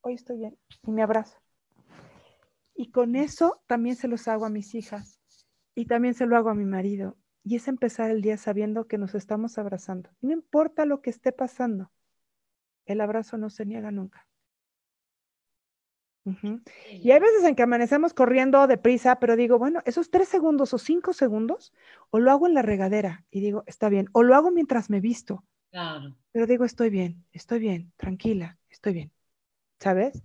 hoy estoy bien, y me abrazo. Y con eso también se los hago a mis hijas, y también se lo hago a mi marido. Y es empezar el día sabiendo que nos estamos abrazando. No importa lo que esté pasando, el abrazo no se niega nunca. Y hay veces en que amanecemos corriendo deprisa, pero digo, bueno, esos tres segundos o cinco segundos, o lo hago en la regadera y digo, está bien, o lo hago mientras me visto.
Claro.
Pero digo, estoy bien, estoy bien, tranquila, estoy bien, ¿sabes?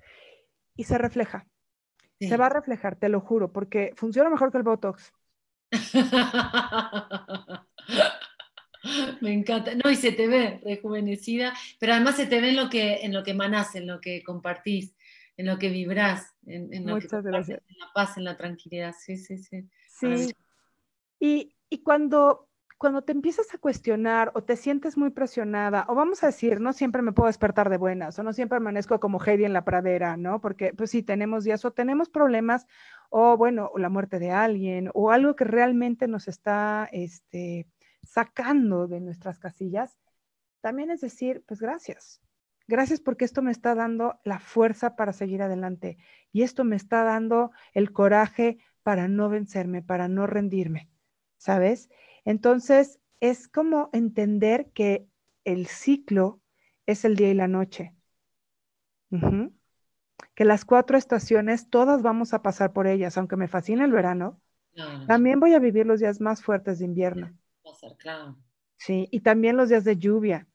Y se refleja. Se va a reflejar, te lo juro, porque funciona mejor que el Botox.
Me encanta. No, y se te ve rejuvenecida, pero además se te ve en lo que, en lo que manás, en lo que compartís en lo que vibras, en, en, lo que
gracias.
en la paz, en la tranquilidad. Sí, sí, sí.
Sí. Y, y, cuando, cuando te empiezas a cuestionar o te sientes muy presionada, o vamos a decir, no siempre me puedo despertar de buenas, o no siempre amanezco como Heidi en la pradera, ¿no? Porque pues sí, tenemos días o tenemos problemas, o bueno, la muerte de alguien, o algo que realmente nos está este, sacando de nuestras casillas, también es decir, pues gracias. Gracias porque esto me está dando la fuerza para seguir adelante y esto me está dando el coraje para no vencerme, para no rendirme, ¿sabes? Entonces, es como entender que el ciclo es el día y la noche. Que las cuatro estaciones, todas vamos a pasar por ellas, aunque me fascina el verano, también voy a vivir los días más fuertes de invierno. Sí, y también los días de lluvia.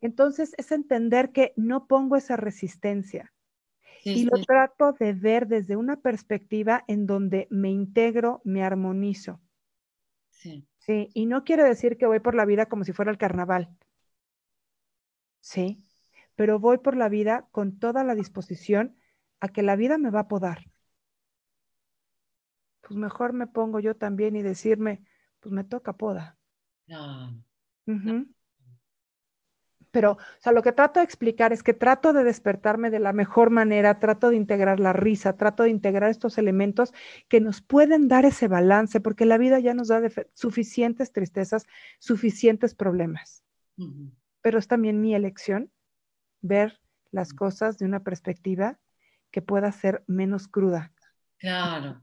Entonces, es entender que no pongo esa resistencia. y lo trato de ver desde una perspectiva en donde me integro, me armonizo. Sí. Sí, y no quiere decir que voy por la vida como si fuera el carnaval. Sí, pero voy por la vida con toda la disposición a que la vida me va a podar. Pues mejor me pongo yo también y decirme, pues me toca poda. No. Pero, o sea, lo que trato de explicar es que trato de despertarme de la mejor manera, trato de integrar la risa, trato de integrar estos elementos que nos pueden dar ese balance, porque la vida ya nos da suficientes tristezas, suficientes problemas. Pero es también mi elección ver las cosas de una perspectiva que pueda ser menos cruda.
Claro.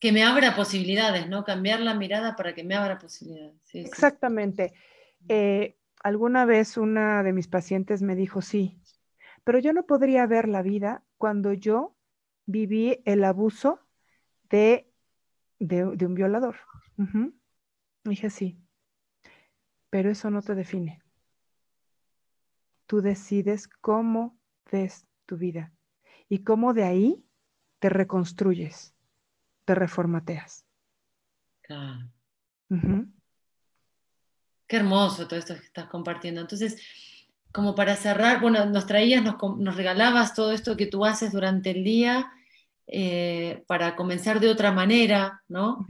Que me abra posibilidades, ¿no? Cambiar la mirada para que me abra posibilidades.
Exactamente. Eh, alguna vez una de mis pacientes me dijo, sí, pero yo no podría ver la vida cuando yo viví el abuso de, de, un violador. Dije, sí, pero eso no te define. Tú decides cómo ves tu vida y cómo de ahí te reconstruyes, te reformateas. Claro.
Qué hermoso todo esto que estás compartiendo. Entonces, como para cerrar, bueno, nos traías, nos, regalabas todo esto que tú haces durante el día eh, para comenzar de otra manera, ¿no?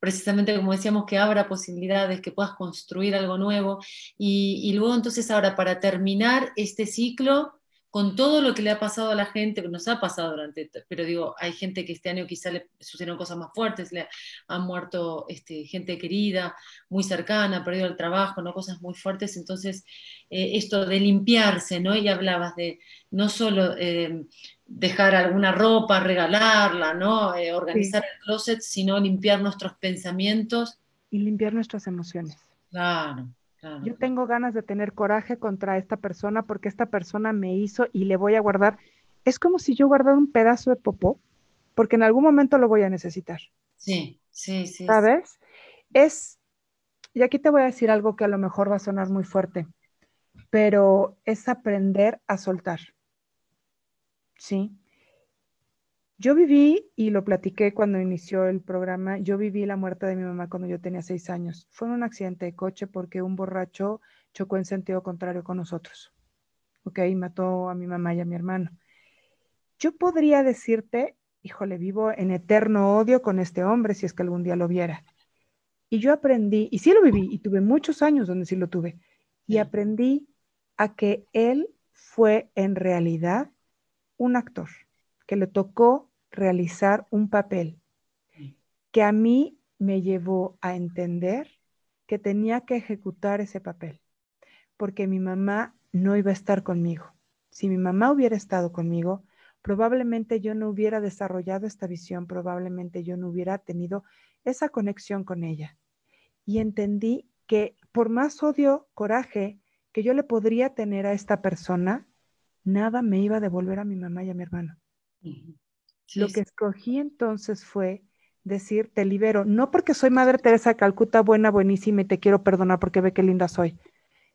Precisamente como decíamos, que abra posibilidades, que puedas construir algo nuevo. Y, y luego entonces ahora, para terminar este ciclo, con todo lo que le ha pasado a la gente, nos ha pasado durante, pero digo, hay gente que este año quizá le sucedieron cosas más fuertes, le han muerto este, gente querida, muy cercana, ha perdido el trabajo, ¿no? cosas muy fuertes, entonces eh, esto de limpiarse, ¿no? Y hablabas de no solo eh, dejar alguna ropa, regalarla, ¿no? Eh, organizar el closet, sino limpiar nuestros pensamientos.
Y limpiar nuestras emociones.
Claro.
Yo tengo ganas de tener coraje contra esta persona porque esta persona me hizo y le voy a guardar. Es como si yo guardara un pedazo de popó, porque en algún momento lo voy a necesitar.
Sí, sí, sí.
¿Sabes? Es, y aquí te voy a decir algo que a lo mejor va a sonar muy fuerte, pero es aprender a soltar. ¿Sí? Yo viví, y lo platiqué cuando inició el programa, yo viví la muerte de mi mamá cuando yo tenía seis años. Fue un accidente de coche porque un borracho chocó en sentido contrario con nosotros. Ok, mató a mi mamá y a mi hermano. Yo podría decirte, híjole, vivo en eterno odio con este hombre si es que algún día lo viera. Y yo aprendí, y sí lo viví, y tuve muchos años donde sí lo tuve, y aprendí a que él fue en realidad un actor que le tocó realizar un papel que a mí me llevó a entender que tenía que ejecutar ese papel, porque mi mamá no iba a estar conmigo. Si mi mamá hubiera estado conmigo, probablemente yo no hubiera desarrollado esta visión, probablemente yo no hubiera tenido esa conexión con ella. Y entendí que por más odio, coraje que yo le podría tener a esta persona, nada me iba a devolver a mi mamá y a mi hermano. Lo que escogí entonces fue decir, te libero, no porque soy Madre Teresa de Calcuta, buena, buenísima y te quiero perdonar porque ve qué linda soy,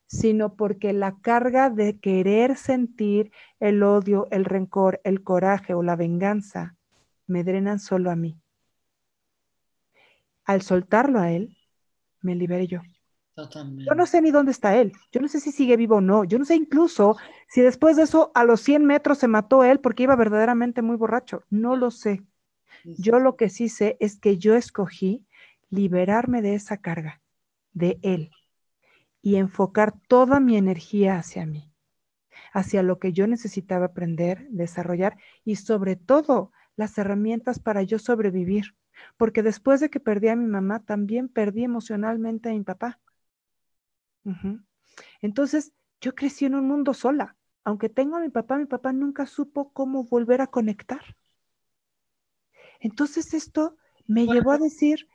sino porque la carga de querer sentir el odio, el rencor, el coraje o la venganza me drenan solo a mí. Al soltarlo a él, me liberé yo. Yo no sé ni dónde está él. Yo no sé si sigue vivo o no. Yo no sé incluso si después de eso a los 100 metros se mató él porque iba verdaderamente muy borracho. No lo sé. Yo lo que sí sé es que yo escogí liberarme de esa carga. de Él y enfocar toda mi energía hacia mí, hacia lo que yo necesitaba aprender, desarrollar y sobre todo las herramientas para yo sobrevivir. Porque después de que perdí a mi mamá, también perdí emocionalmente a mi papá. Entonces, yo crecí en un mundo sola. Aunque tengo a mi papá, mi papá nunca supo cómo volver a conectar. Entonces, esto me llevó a decir,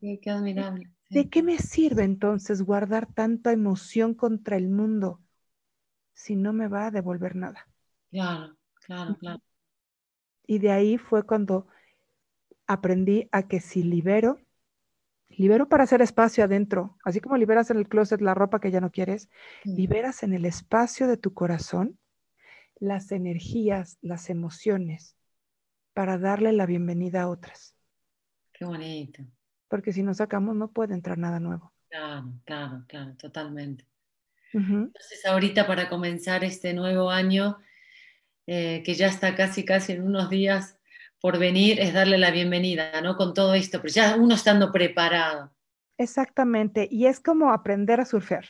qué admirable.
¿De qué me sirve entonces guardar tanta emoción contra el mundo si no me va a devolver nada?
Claro, claro, claro.
Y de ahí fue cuando aprendí a que si libero, libero para hacer espacio adentro, así como liberas en el closet la ropa que ya no quieres, liberas en el espacio de tu corazón las energías, las emociones, para darle la bienvenida a otras.
Qué bonito
porque si no sacamos no puede entrar nada nuevo.
Claro, claro, claro, totalmente. Entonces ahorita para comenzar este nuevo año, eh, que ya está casi, casi en unos días por venir, es darle la bienvenida, ¿no? Con todo esto, pero ya uno estando preparado.
Exactamente, y es como aprender a surfear.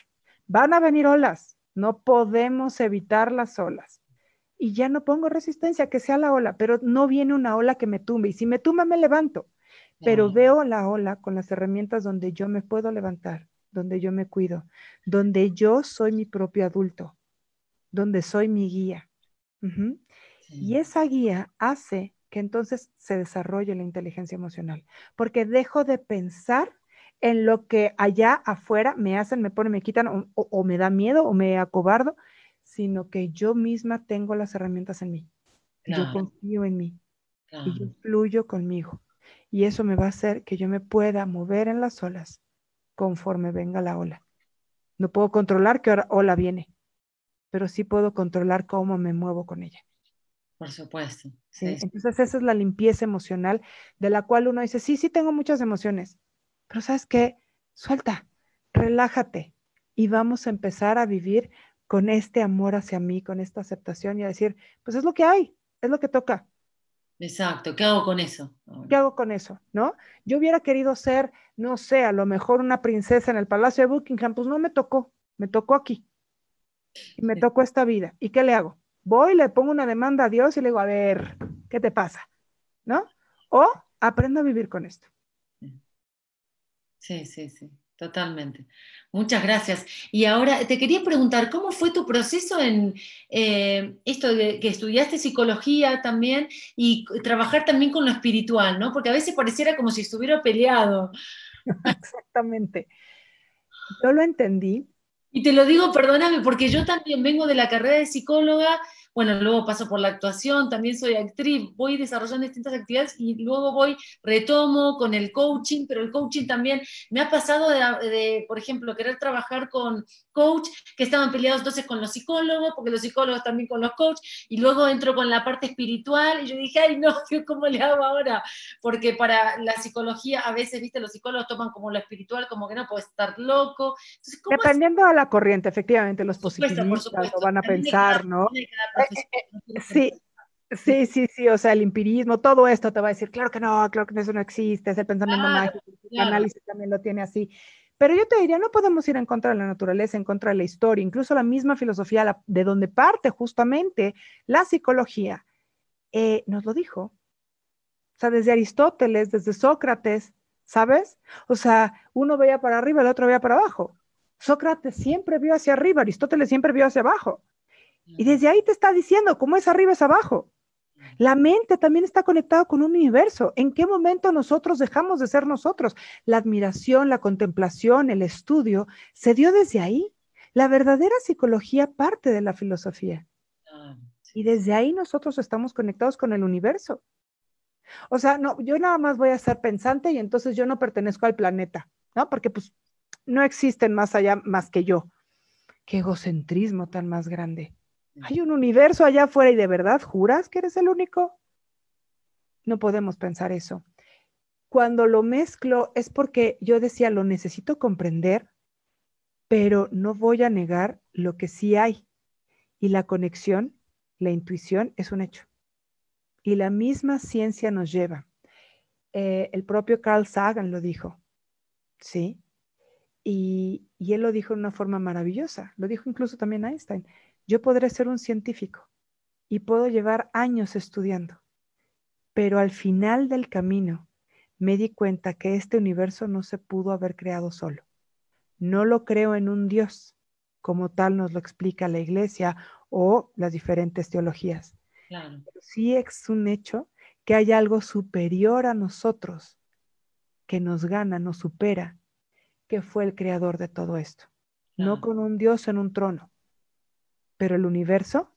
Van a venir olas, no podemos evitar las olas. Y ya no pongo resistencia, que sea la ola, pero no viene una ola que me tumbe. Y si me tumba, me levanto pero veo la ola con las herramientas donde yo me puedo levantar, donde yo me cuido, donde yo soy mi propio adulto, donde soy mi guía. Y esa guía hace que entonces se desarrolle la inteligencia emocional, porque dejo de pensar en lo que allá afuera me hacen, me ponen, me quitan o, me da miedo o me acobardo, sino que yo misma tengo las herramientas en mí. Yo confío en mí y yo fluyo conmigo y eso me va a hacer que yo me pueda mover en las olas conforme venga la ola. No puedo controlar qué ola viene, pero sí puedo controlar cómo me muevo con ella.
Por supuesto.
Sí, Entonces esa es la limpieza emocional de la cual uno dice, sí, sí tengo muchas emociones, pero ¿sabes qué? Suelta, relájate y vamos a empezar a vivir con este amor hacia mí, con esta aceptación y a decir, pues es lo que hay, es lo que toca.
Exacto, ¿qué hago con eso?
¿Qué hago con eso? ¿No? Yo hubiera querido ser, no sé, a lo mejor una princesa en el Palacio de Buckingham, pues no me tocó, me tocó aquí. Y me tocó esta vida. ¿Y qué le hago? Voy, le pongo una demanda a Dios y le digo, a ver, ¿qué te pasa? ¿No? O aprendo a vivir con esto.
Sí, sí, sí. Totalmente. Muchas gracias. Y ahora te quería preguntar, ¿cómo fue tu proceso en eh, esto de que estudiaste psicología también y trabajar también con lo espiritual, ¿no? Porque a veces pareciera como si estuviera peleado.
Exactamente. Yo lo entendí.
Y te lo digo, perdóname, porque yo también vengo de la carrera de psicóloga bueno, luego paso por la actuación, también soy actriz, voy desarrollando distintas actividades y luego voy, retomo con el coaching, pero el coaching también me ha pasado de, por ejemplo, querer trabajar con coach que estaban peleados entonces con los psicólogos, porque los psicólogos también con los coach, y luego entro con la parte espiritual y yo dije, ay no, ¿cómo le hago ahora? Porque para la psicología a veces, viste, los psicólogos toman como lo espiritual, como que no puedes estar loco.
Dependiendo de la corriente, efectivamente, los positivistas lo van a pensar, ¿no? Sí, sí, sí, sí, o sea, el empirismo, todo esto te va a decir, claro que no, claro que eso no existe, es el pensamiento mágico, el análisis también lo tiene así. Pero yo te diría, no podemos ir en contra de la naturaleza, en contra de la historia, incluso la misma filosofía de donde parte justamente la psicología, eh, nos lo dijo. O sea, desde Aristóteles, desde Sócrates, ¿sabes? O sea, uno veía para arriba, el otro veía para abajo. Sócrates siempre vio hacia arriba, Aristóteles siempre vio hacia abajo. Y desde ahí te está diciendo cómo es arriba es abajo. La mente también está conectada con un universo. ¿En qué momento nosotros dejamos de ser nosotros? La admiración, la contemplación, el estudio, se dio desde ahí. La verdadera psicología parte de la filosofía. Y desde ahí nosotros estamos conectados con el universo. O sea, no, yo nada más voy a ser pensante y entonces yo no pertenezco al planeta, ¿no? Porque pues no existen más allá más que yo. Qué egocentrismo tan más grande. Hay un universo allá afuera y de verdad juras que eres el único. No podemos pensar eso. Cuando lo mezclo es porque yo decía, lo necesito comprender, pero no voy a negar lo que sí hay. Y la conexión, la intuición es un hecho. Y la misma ciencia nos lleva. Eh, el propio Carl Sagan lo dijo, ¿sí? Y, y él lo dijo de una forma maravillosa, lo dijo incluso también Einstein, yo podré ser un científico y puedo llevar años estudiando, pero al final del camino me di cuenta que este universo no se pudo haber creado solo. No lo creo en un Dios, como tal nos lo explica la iglesia o las diferentes teologías. Claro. sí es un hecho que hay algo superior a nosotros, que nos gana, nos supera, que fue el creador de todo esto. No con un Dios en un trono, pero el universo,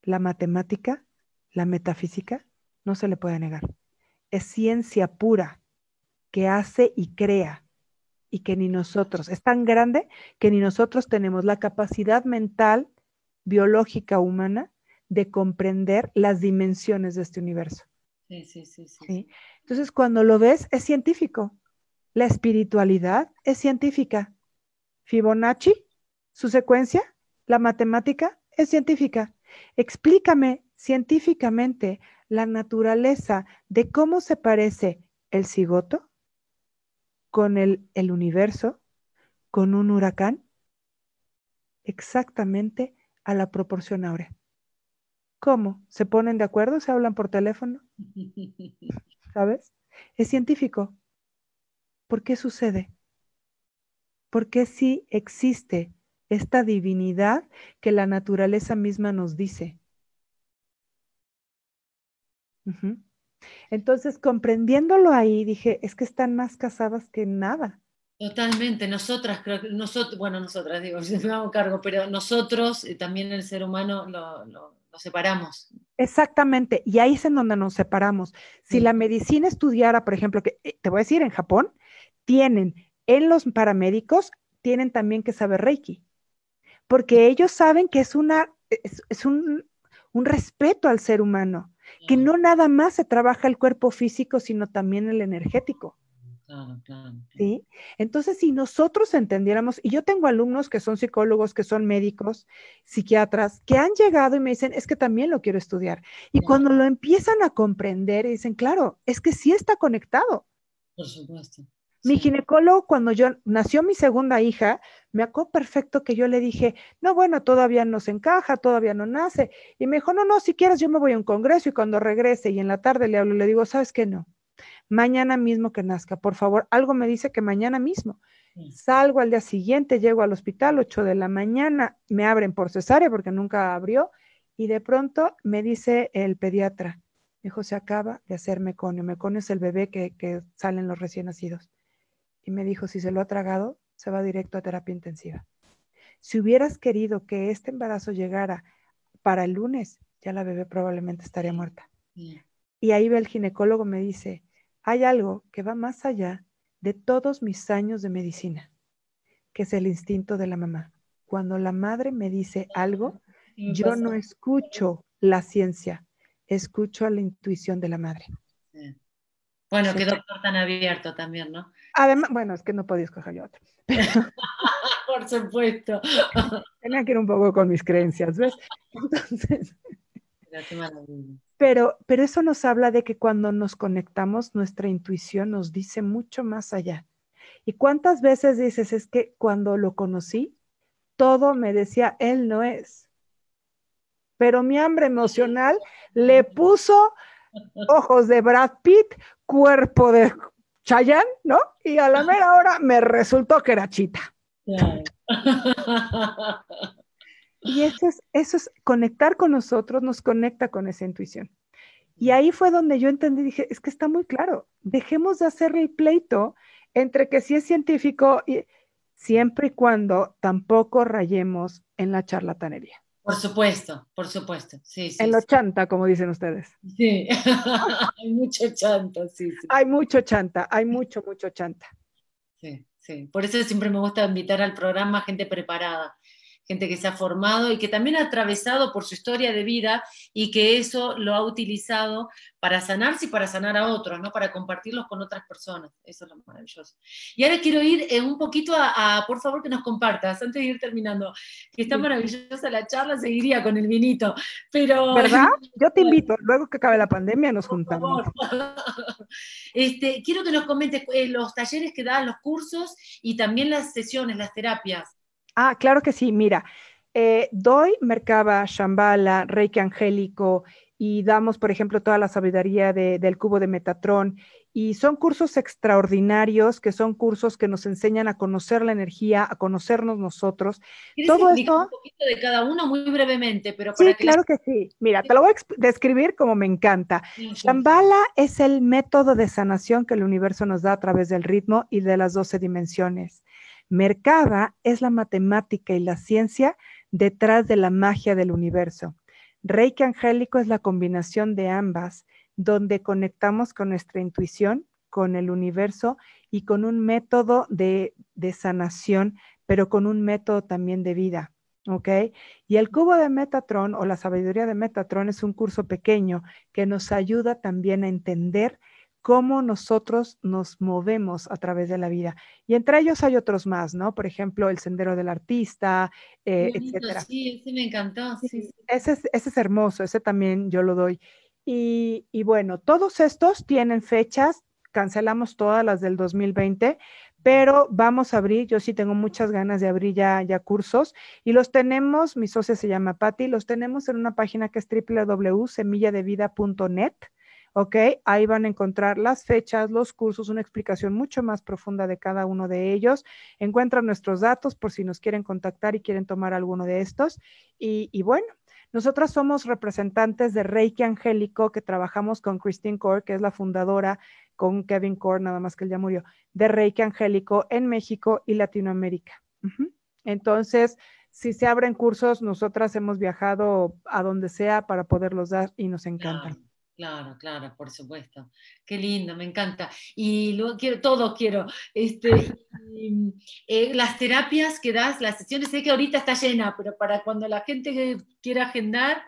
la matemática, la metafísica, no se le puede negar. Es ciencia pura que hace y crea y que ni nosotros, es tan grande que ni nosotros tenemos la capacidad mental, biológica, humana, de comprender las dimensiones de este universo. Sí, sí, sí, sí. Entonces, cuando lo ves, es científico. La espiritualidad es científica. Fibonacci, su secuencia, la matemática, es científica. Explícame científicamente la naturaleza de cómo se parece el cigoto con el, el universo, con un huracán, exactamente a la proporción áurea. ¿Cómo? ¿Se ponen de acuerdo? ¿Se hablan por teléfono? ¿Sabes? Es científico. ¿Por qué sucede? Porque sí existe esta divinidad que la naturaleza misma nos dice. Entonces, comprendiéndolo ahí, dije, es que están más casadas que nada.
Totalmente, nosotras, creo que nosotros, bueno, nosotras digo, si me hago cargo, pero nosotros, y también el ser humano, lo, separamos.
Exactamente, y ahí es en donde nos separamos. Si la medicina estudiara, por ejemplo, que eh, te voy a decir, en Japón, tienen en los paramédicos, tienen también que saber Reiki, porque ellos saben que es, una, es, un, un respeto al ser humano que no nada más se trabaja el cuerpo físico, sino también el energético. Claro, claro, ¿Sí? Entonces, si nosotros entendiéramos, y yo tengo alumnos que son psicólogos, que son médicos, psiquiatras, que han llegado y me dicen, es que también lo quiero estudiar. Y cuando lo empiezan a comprender, dicen, claro, es que sí está conectado. Por supuesto. Mi ginecólogo, cuando yo nació mi segunda hija, me acuerdo perfecto que yo le dije, no, bueno, todavía no se encaja, todavía no nace. Y me dijo, no, no, si quieres, yo me voy a un congreso y cuando regrese y en la tarde le hablo, le digo, ¿sabes qué? No, mañana mismo que nazca, por favor, algo me dice que mañana mismo. Salgo al día siguiente, llego al hospital, 8 de la mañana, me abren por cesárea porque nunca abrió y de pronto me dice el pediatra, dijo, se acaba de hacer meconio. Meconio es el bebé que, que salen los recién nacidos y me dijo, si se lo ha tragado, se va directo a terapia intensiva. Si hubieras querido que este embarazo llegara para el lunes, ya la bebé probablemente estaría muerta. Y ahí ve el ginecólogo, me dice, hay algo que va más allá de todos mis años de medicina, que es el instinto de la mamá. Cuando la madre me dice algo, yo no escucho la ciencia, escucho a la intuición de la madre.
Bueno, qué doctor tan abierto también, ¿no?
Además, bueno, es que no podía escoger yo otro.
Por supuesto.
Tenía que ir un poco con mis creencias, ¿ves? Entonces. Pero, pero eso nos habla de que cuando nos conectamos, nuestra intuición nos dice mucho más allá. ¿Y cuántas veces dices, es que cuando lo conocí, todo me decía, él no es? Pero mi hambre emocional le puso ojos de Brad Pitt, cuerpo de Chayanne, ¿no? Y a la mera hora me resultó que era Chita. y eso es, eso es conectar con nosotros, nos conecta con esa intuición. Y ahí fue donde yo entendí, dije, es que está muy claro, dejemos de hacer el pleito entre que si es científico, y, siempre y cuando tampoco rayemos en la charlatanería.
Por supuesto, por supuesto. Sí,
en lo chanta, como dicen ustedes.
Sí, hay mucho chanta, sí, sí.
Hay mucho chanta, hay mucho, mucho chanta.
Sí, sí. Por eso siempre me gusta invitar al programa gente preparada, gente que se ha formado y que también ha atravesado por su historia de vida y que eso lo ha utilizado para sanarse y para sanar a otros, ¿no? Para compartirlos con otras personas. Eso es lo maravilloso. Y ahora quiero ir eh, un poquito a, por favor, que nos compartas, antes de ir terminando, que está maravillosa la charla, seguiría con el vinito, pero...
¿Verdad? Yo te invito, luego que acabe la pandemia nos juntamos.
Este, quiero que nos comentes eh, los talleres que dan, los cursos y también las sesiones, las terapias.
Ah, claro que sí, mira. Eh, doy Merkaba, Shambhala, Reiki Angélico y damos, por ejemplo, toda la sabiduría del cubo de Metatron. Y son cursos extraordinarios, que son cursos que nos enseñan a conocer la energía, a conocernos nosotros.
Todo esto. Un poquito de cada uno muy brevemente, pero
para Sí, claro que sí. Mira, te lo voy a describir como me encanta. Shambhala es el método de sanación que el universo nos da a través del ritmo y de las 12 dimensiones. Merkaba es la matemática y la ciencia detrás de la magia del universo. Reiki angélico es la combinación de ambas, donde conectamos con nuestra intuición, con el universo y con un método de, sanación, pero con un método también de vida. ¿ok? Y el cubo de Metatron o la sabiduría de Metatron es un curso pequeño que nos ayuda también a entender cómo nosotros nos movemos a través de la vida. Y entre ellos hay otros más, ¿no? Por ejemplo, el sendero del artista, eh, etcétera.
Sí, ese me encantó.
Ese, es, ese, es, hermoso, ese también yo lo doy. Y, y, bueno, todos estos tienen fechas, cancelamos todas las del 2020, pero vamos a abrir, yo sí tengo muchas ganas de abrir ya, ya cursos y los tenemos, mi socia se llama Patti, los tenemos en una página que es www.semilladevida.net ¿ok? Ahí van a encontrar las fechas, los cursos, una explicación mucho más profunda de cada uno de ellos. Encuentran nuestros datos por si nos quieren contactar y quieren tomar alguno de estos. Y, bueno, nosotras somos representantes de Reiki Angélico, que trabajamos con Christine Core, que es la fundadora, con Kevin Core, nada más que él ya murió, de Reiki Angélico en México y Latinoamérica. Entonces, si se abren cursos, nosotras hemos viajado a donde sea para poderlos dar y nos encantan.
Claro, claro, por supuesto. Qué lindo, me encanta. Y luego quiero, todo quiero. Este, eh, las terapias que das, las sesiones, sé que ahorita está llena, pero para cuando la gente quiera agendar.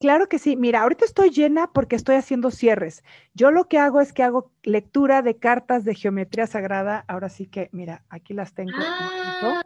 Claro que sí. Mira, ahorita estoy llena porque estoy haciendo cierres. Yo lo que hago es que hago lectura de cartas de geometría sagrada. Ahora sí que, mira, aquí las tengo. Ah.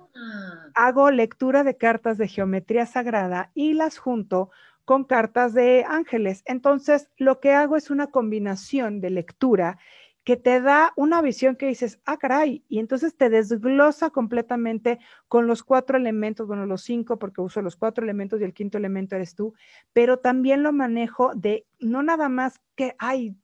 Hago lectura de cartas de geometría sagrada y las junto con cartas de ángeles. Entonces, lo que hago es una combinación de lectura que te da una visión que dices, ah, caray, y entonces te desglosa completamente con los cuatro elementos, bueno, los cinco, porque uso los cuatro elementos y el quinto elemento eres tú, pero también lo manejo de no nada más que, ay,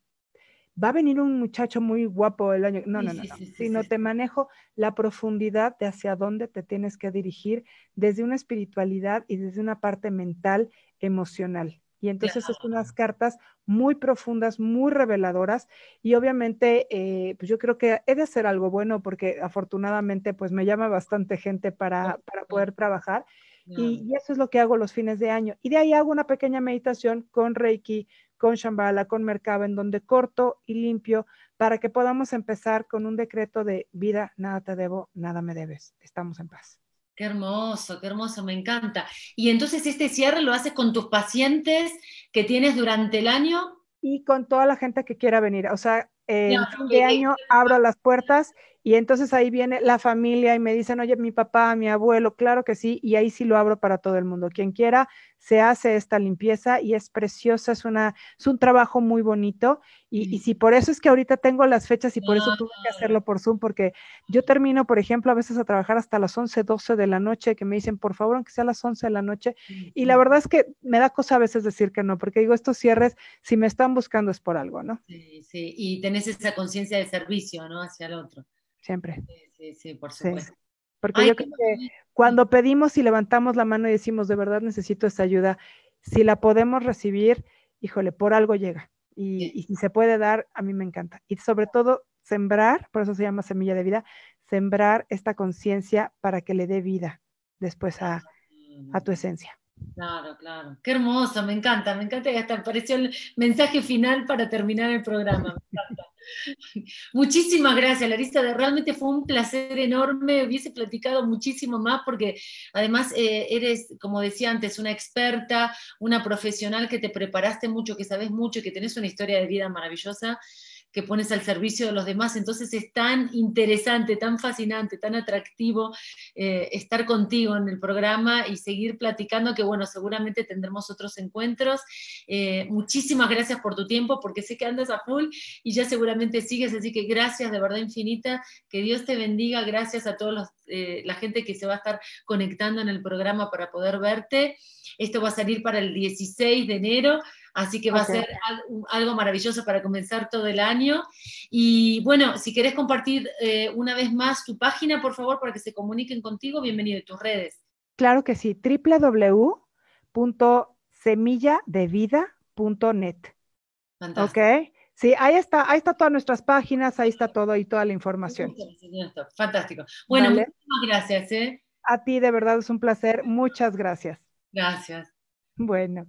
va a venir un muchacho muy guapo el año, no, no, no, no, sino te manejo la profundidad de hacia dónde te tienes que dirigir desde una espiritualidad y desde una parte mental emocional. Y entonces es unas cartas muy profundas, muy reveladoras y obviamente eh, pues yo creo que he de hacer algo bueno porque afortunadamente pues me llama bastante gente para, para poder trabajar y, y, eso es lo que hago los fines de año. Y de ahí hago una pequeña meditación con Reiki, con Shambhala, con Merkaba, en donde corto y limpio para que podamos empezar con un decreto de vida, nada te debo, nada me debes. Estamos en paz.
Qué hermoso, qué hermoso, me encanta. Y entonces este cierre lo haces con tus pacientes que tienes durante el año.
Y con toda la gente que quiera venir. O sea, en fin de año abro las puertas y entonces ahí viene la familia y me dicen, oye, mi papá, mi abuelo, claro que sí, y ahí sí lo abro para todo el mundo. Quien quiera, se hace esta limpieza y es preciosa, es, una, es un trabajo muy bonito. Y, y sí, por eso es que ahorita tengo las fechas y por eso tuve que hacerlo por Zoom, porque yo termino, por ejemplo, a veces a trabajar hasta las 11, 12 de la noche, que me dicen, por favor, aunque sea a las 11 de la noche. Y la verdad es que me da cosa a veces decir que no, porque digo, estos cierres, si me están buscando es por algo, ¿no?
Sí, sí, y tenés esa conciencia de servicio, ¿no? Hacia el otro
siempre.
Sí, sí, por supuesto.
Porque yo creo que cuando pedimos y levantamos la mano y decimos, de verdad necesito esta ayuda, si la podemos recibir, híjole, por algo llega. Y, si se puede dar, a mí me encanta. Y sobre todo, sembrar, por eso se llama semilla de vida, sembrar esta conciencia para que le dé vida después a, a tu esencia.
Claro, claro. Qué hermoso, me encanta, me encanta y hasta apareció el mensaje final para terminar el programa. Me encanta. Muchísimas gracias, Larisa. Realmente fue un placer enorme. Hubiese platicado muchísimo más porque además eh, eres, como decía antes, una experta, una profesional que te preparaste mucho, que sabes mucho y que tenés una historia de vida maravillosa que pones al servicio de los demás. Entonces es tan interesante, tan fascinante, tan atractivo eh, estar contigo en el programa y seguir platicando, que bueno, seguramente tendremos otros encuentros. Eh, muchísimas gracias por tu tiempo, porque sé que andas a full y ya seguramente sigues, así que gracias de verdad infinita, que Dios te bendiga, gracias a toda eh, la gente que se va a estar conectando en el programa para poder verte. Esto va a salir para el 16 de enero. Así que va a ser algo maravilloso para comenzar todo el año. Y bueno, si querés compartir eh, una vez más tu página, por favor, para que se comuniquen contigo, bienvenido y tus redes.
Claro que sí, www.semilladevida.net. Ok. Sí, ahí está, ahí está todas nuestras páginas, ahí está todo y toda la información.
Fantástico. Bueno, muchísimas gracias. ¿eh?
A ti de verdad es un placer. Muchas gracias.
Gracias.
Bueno.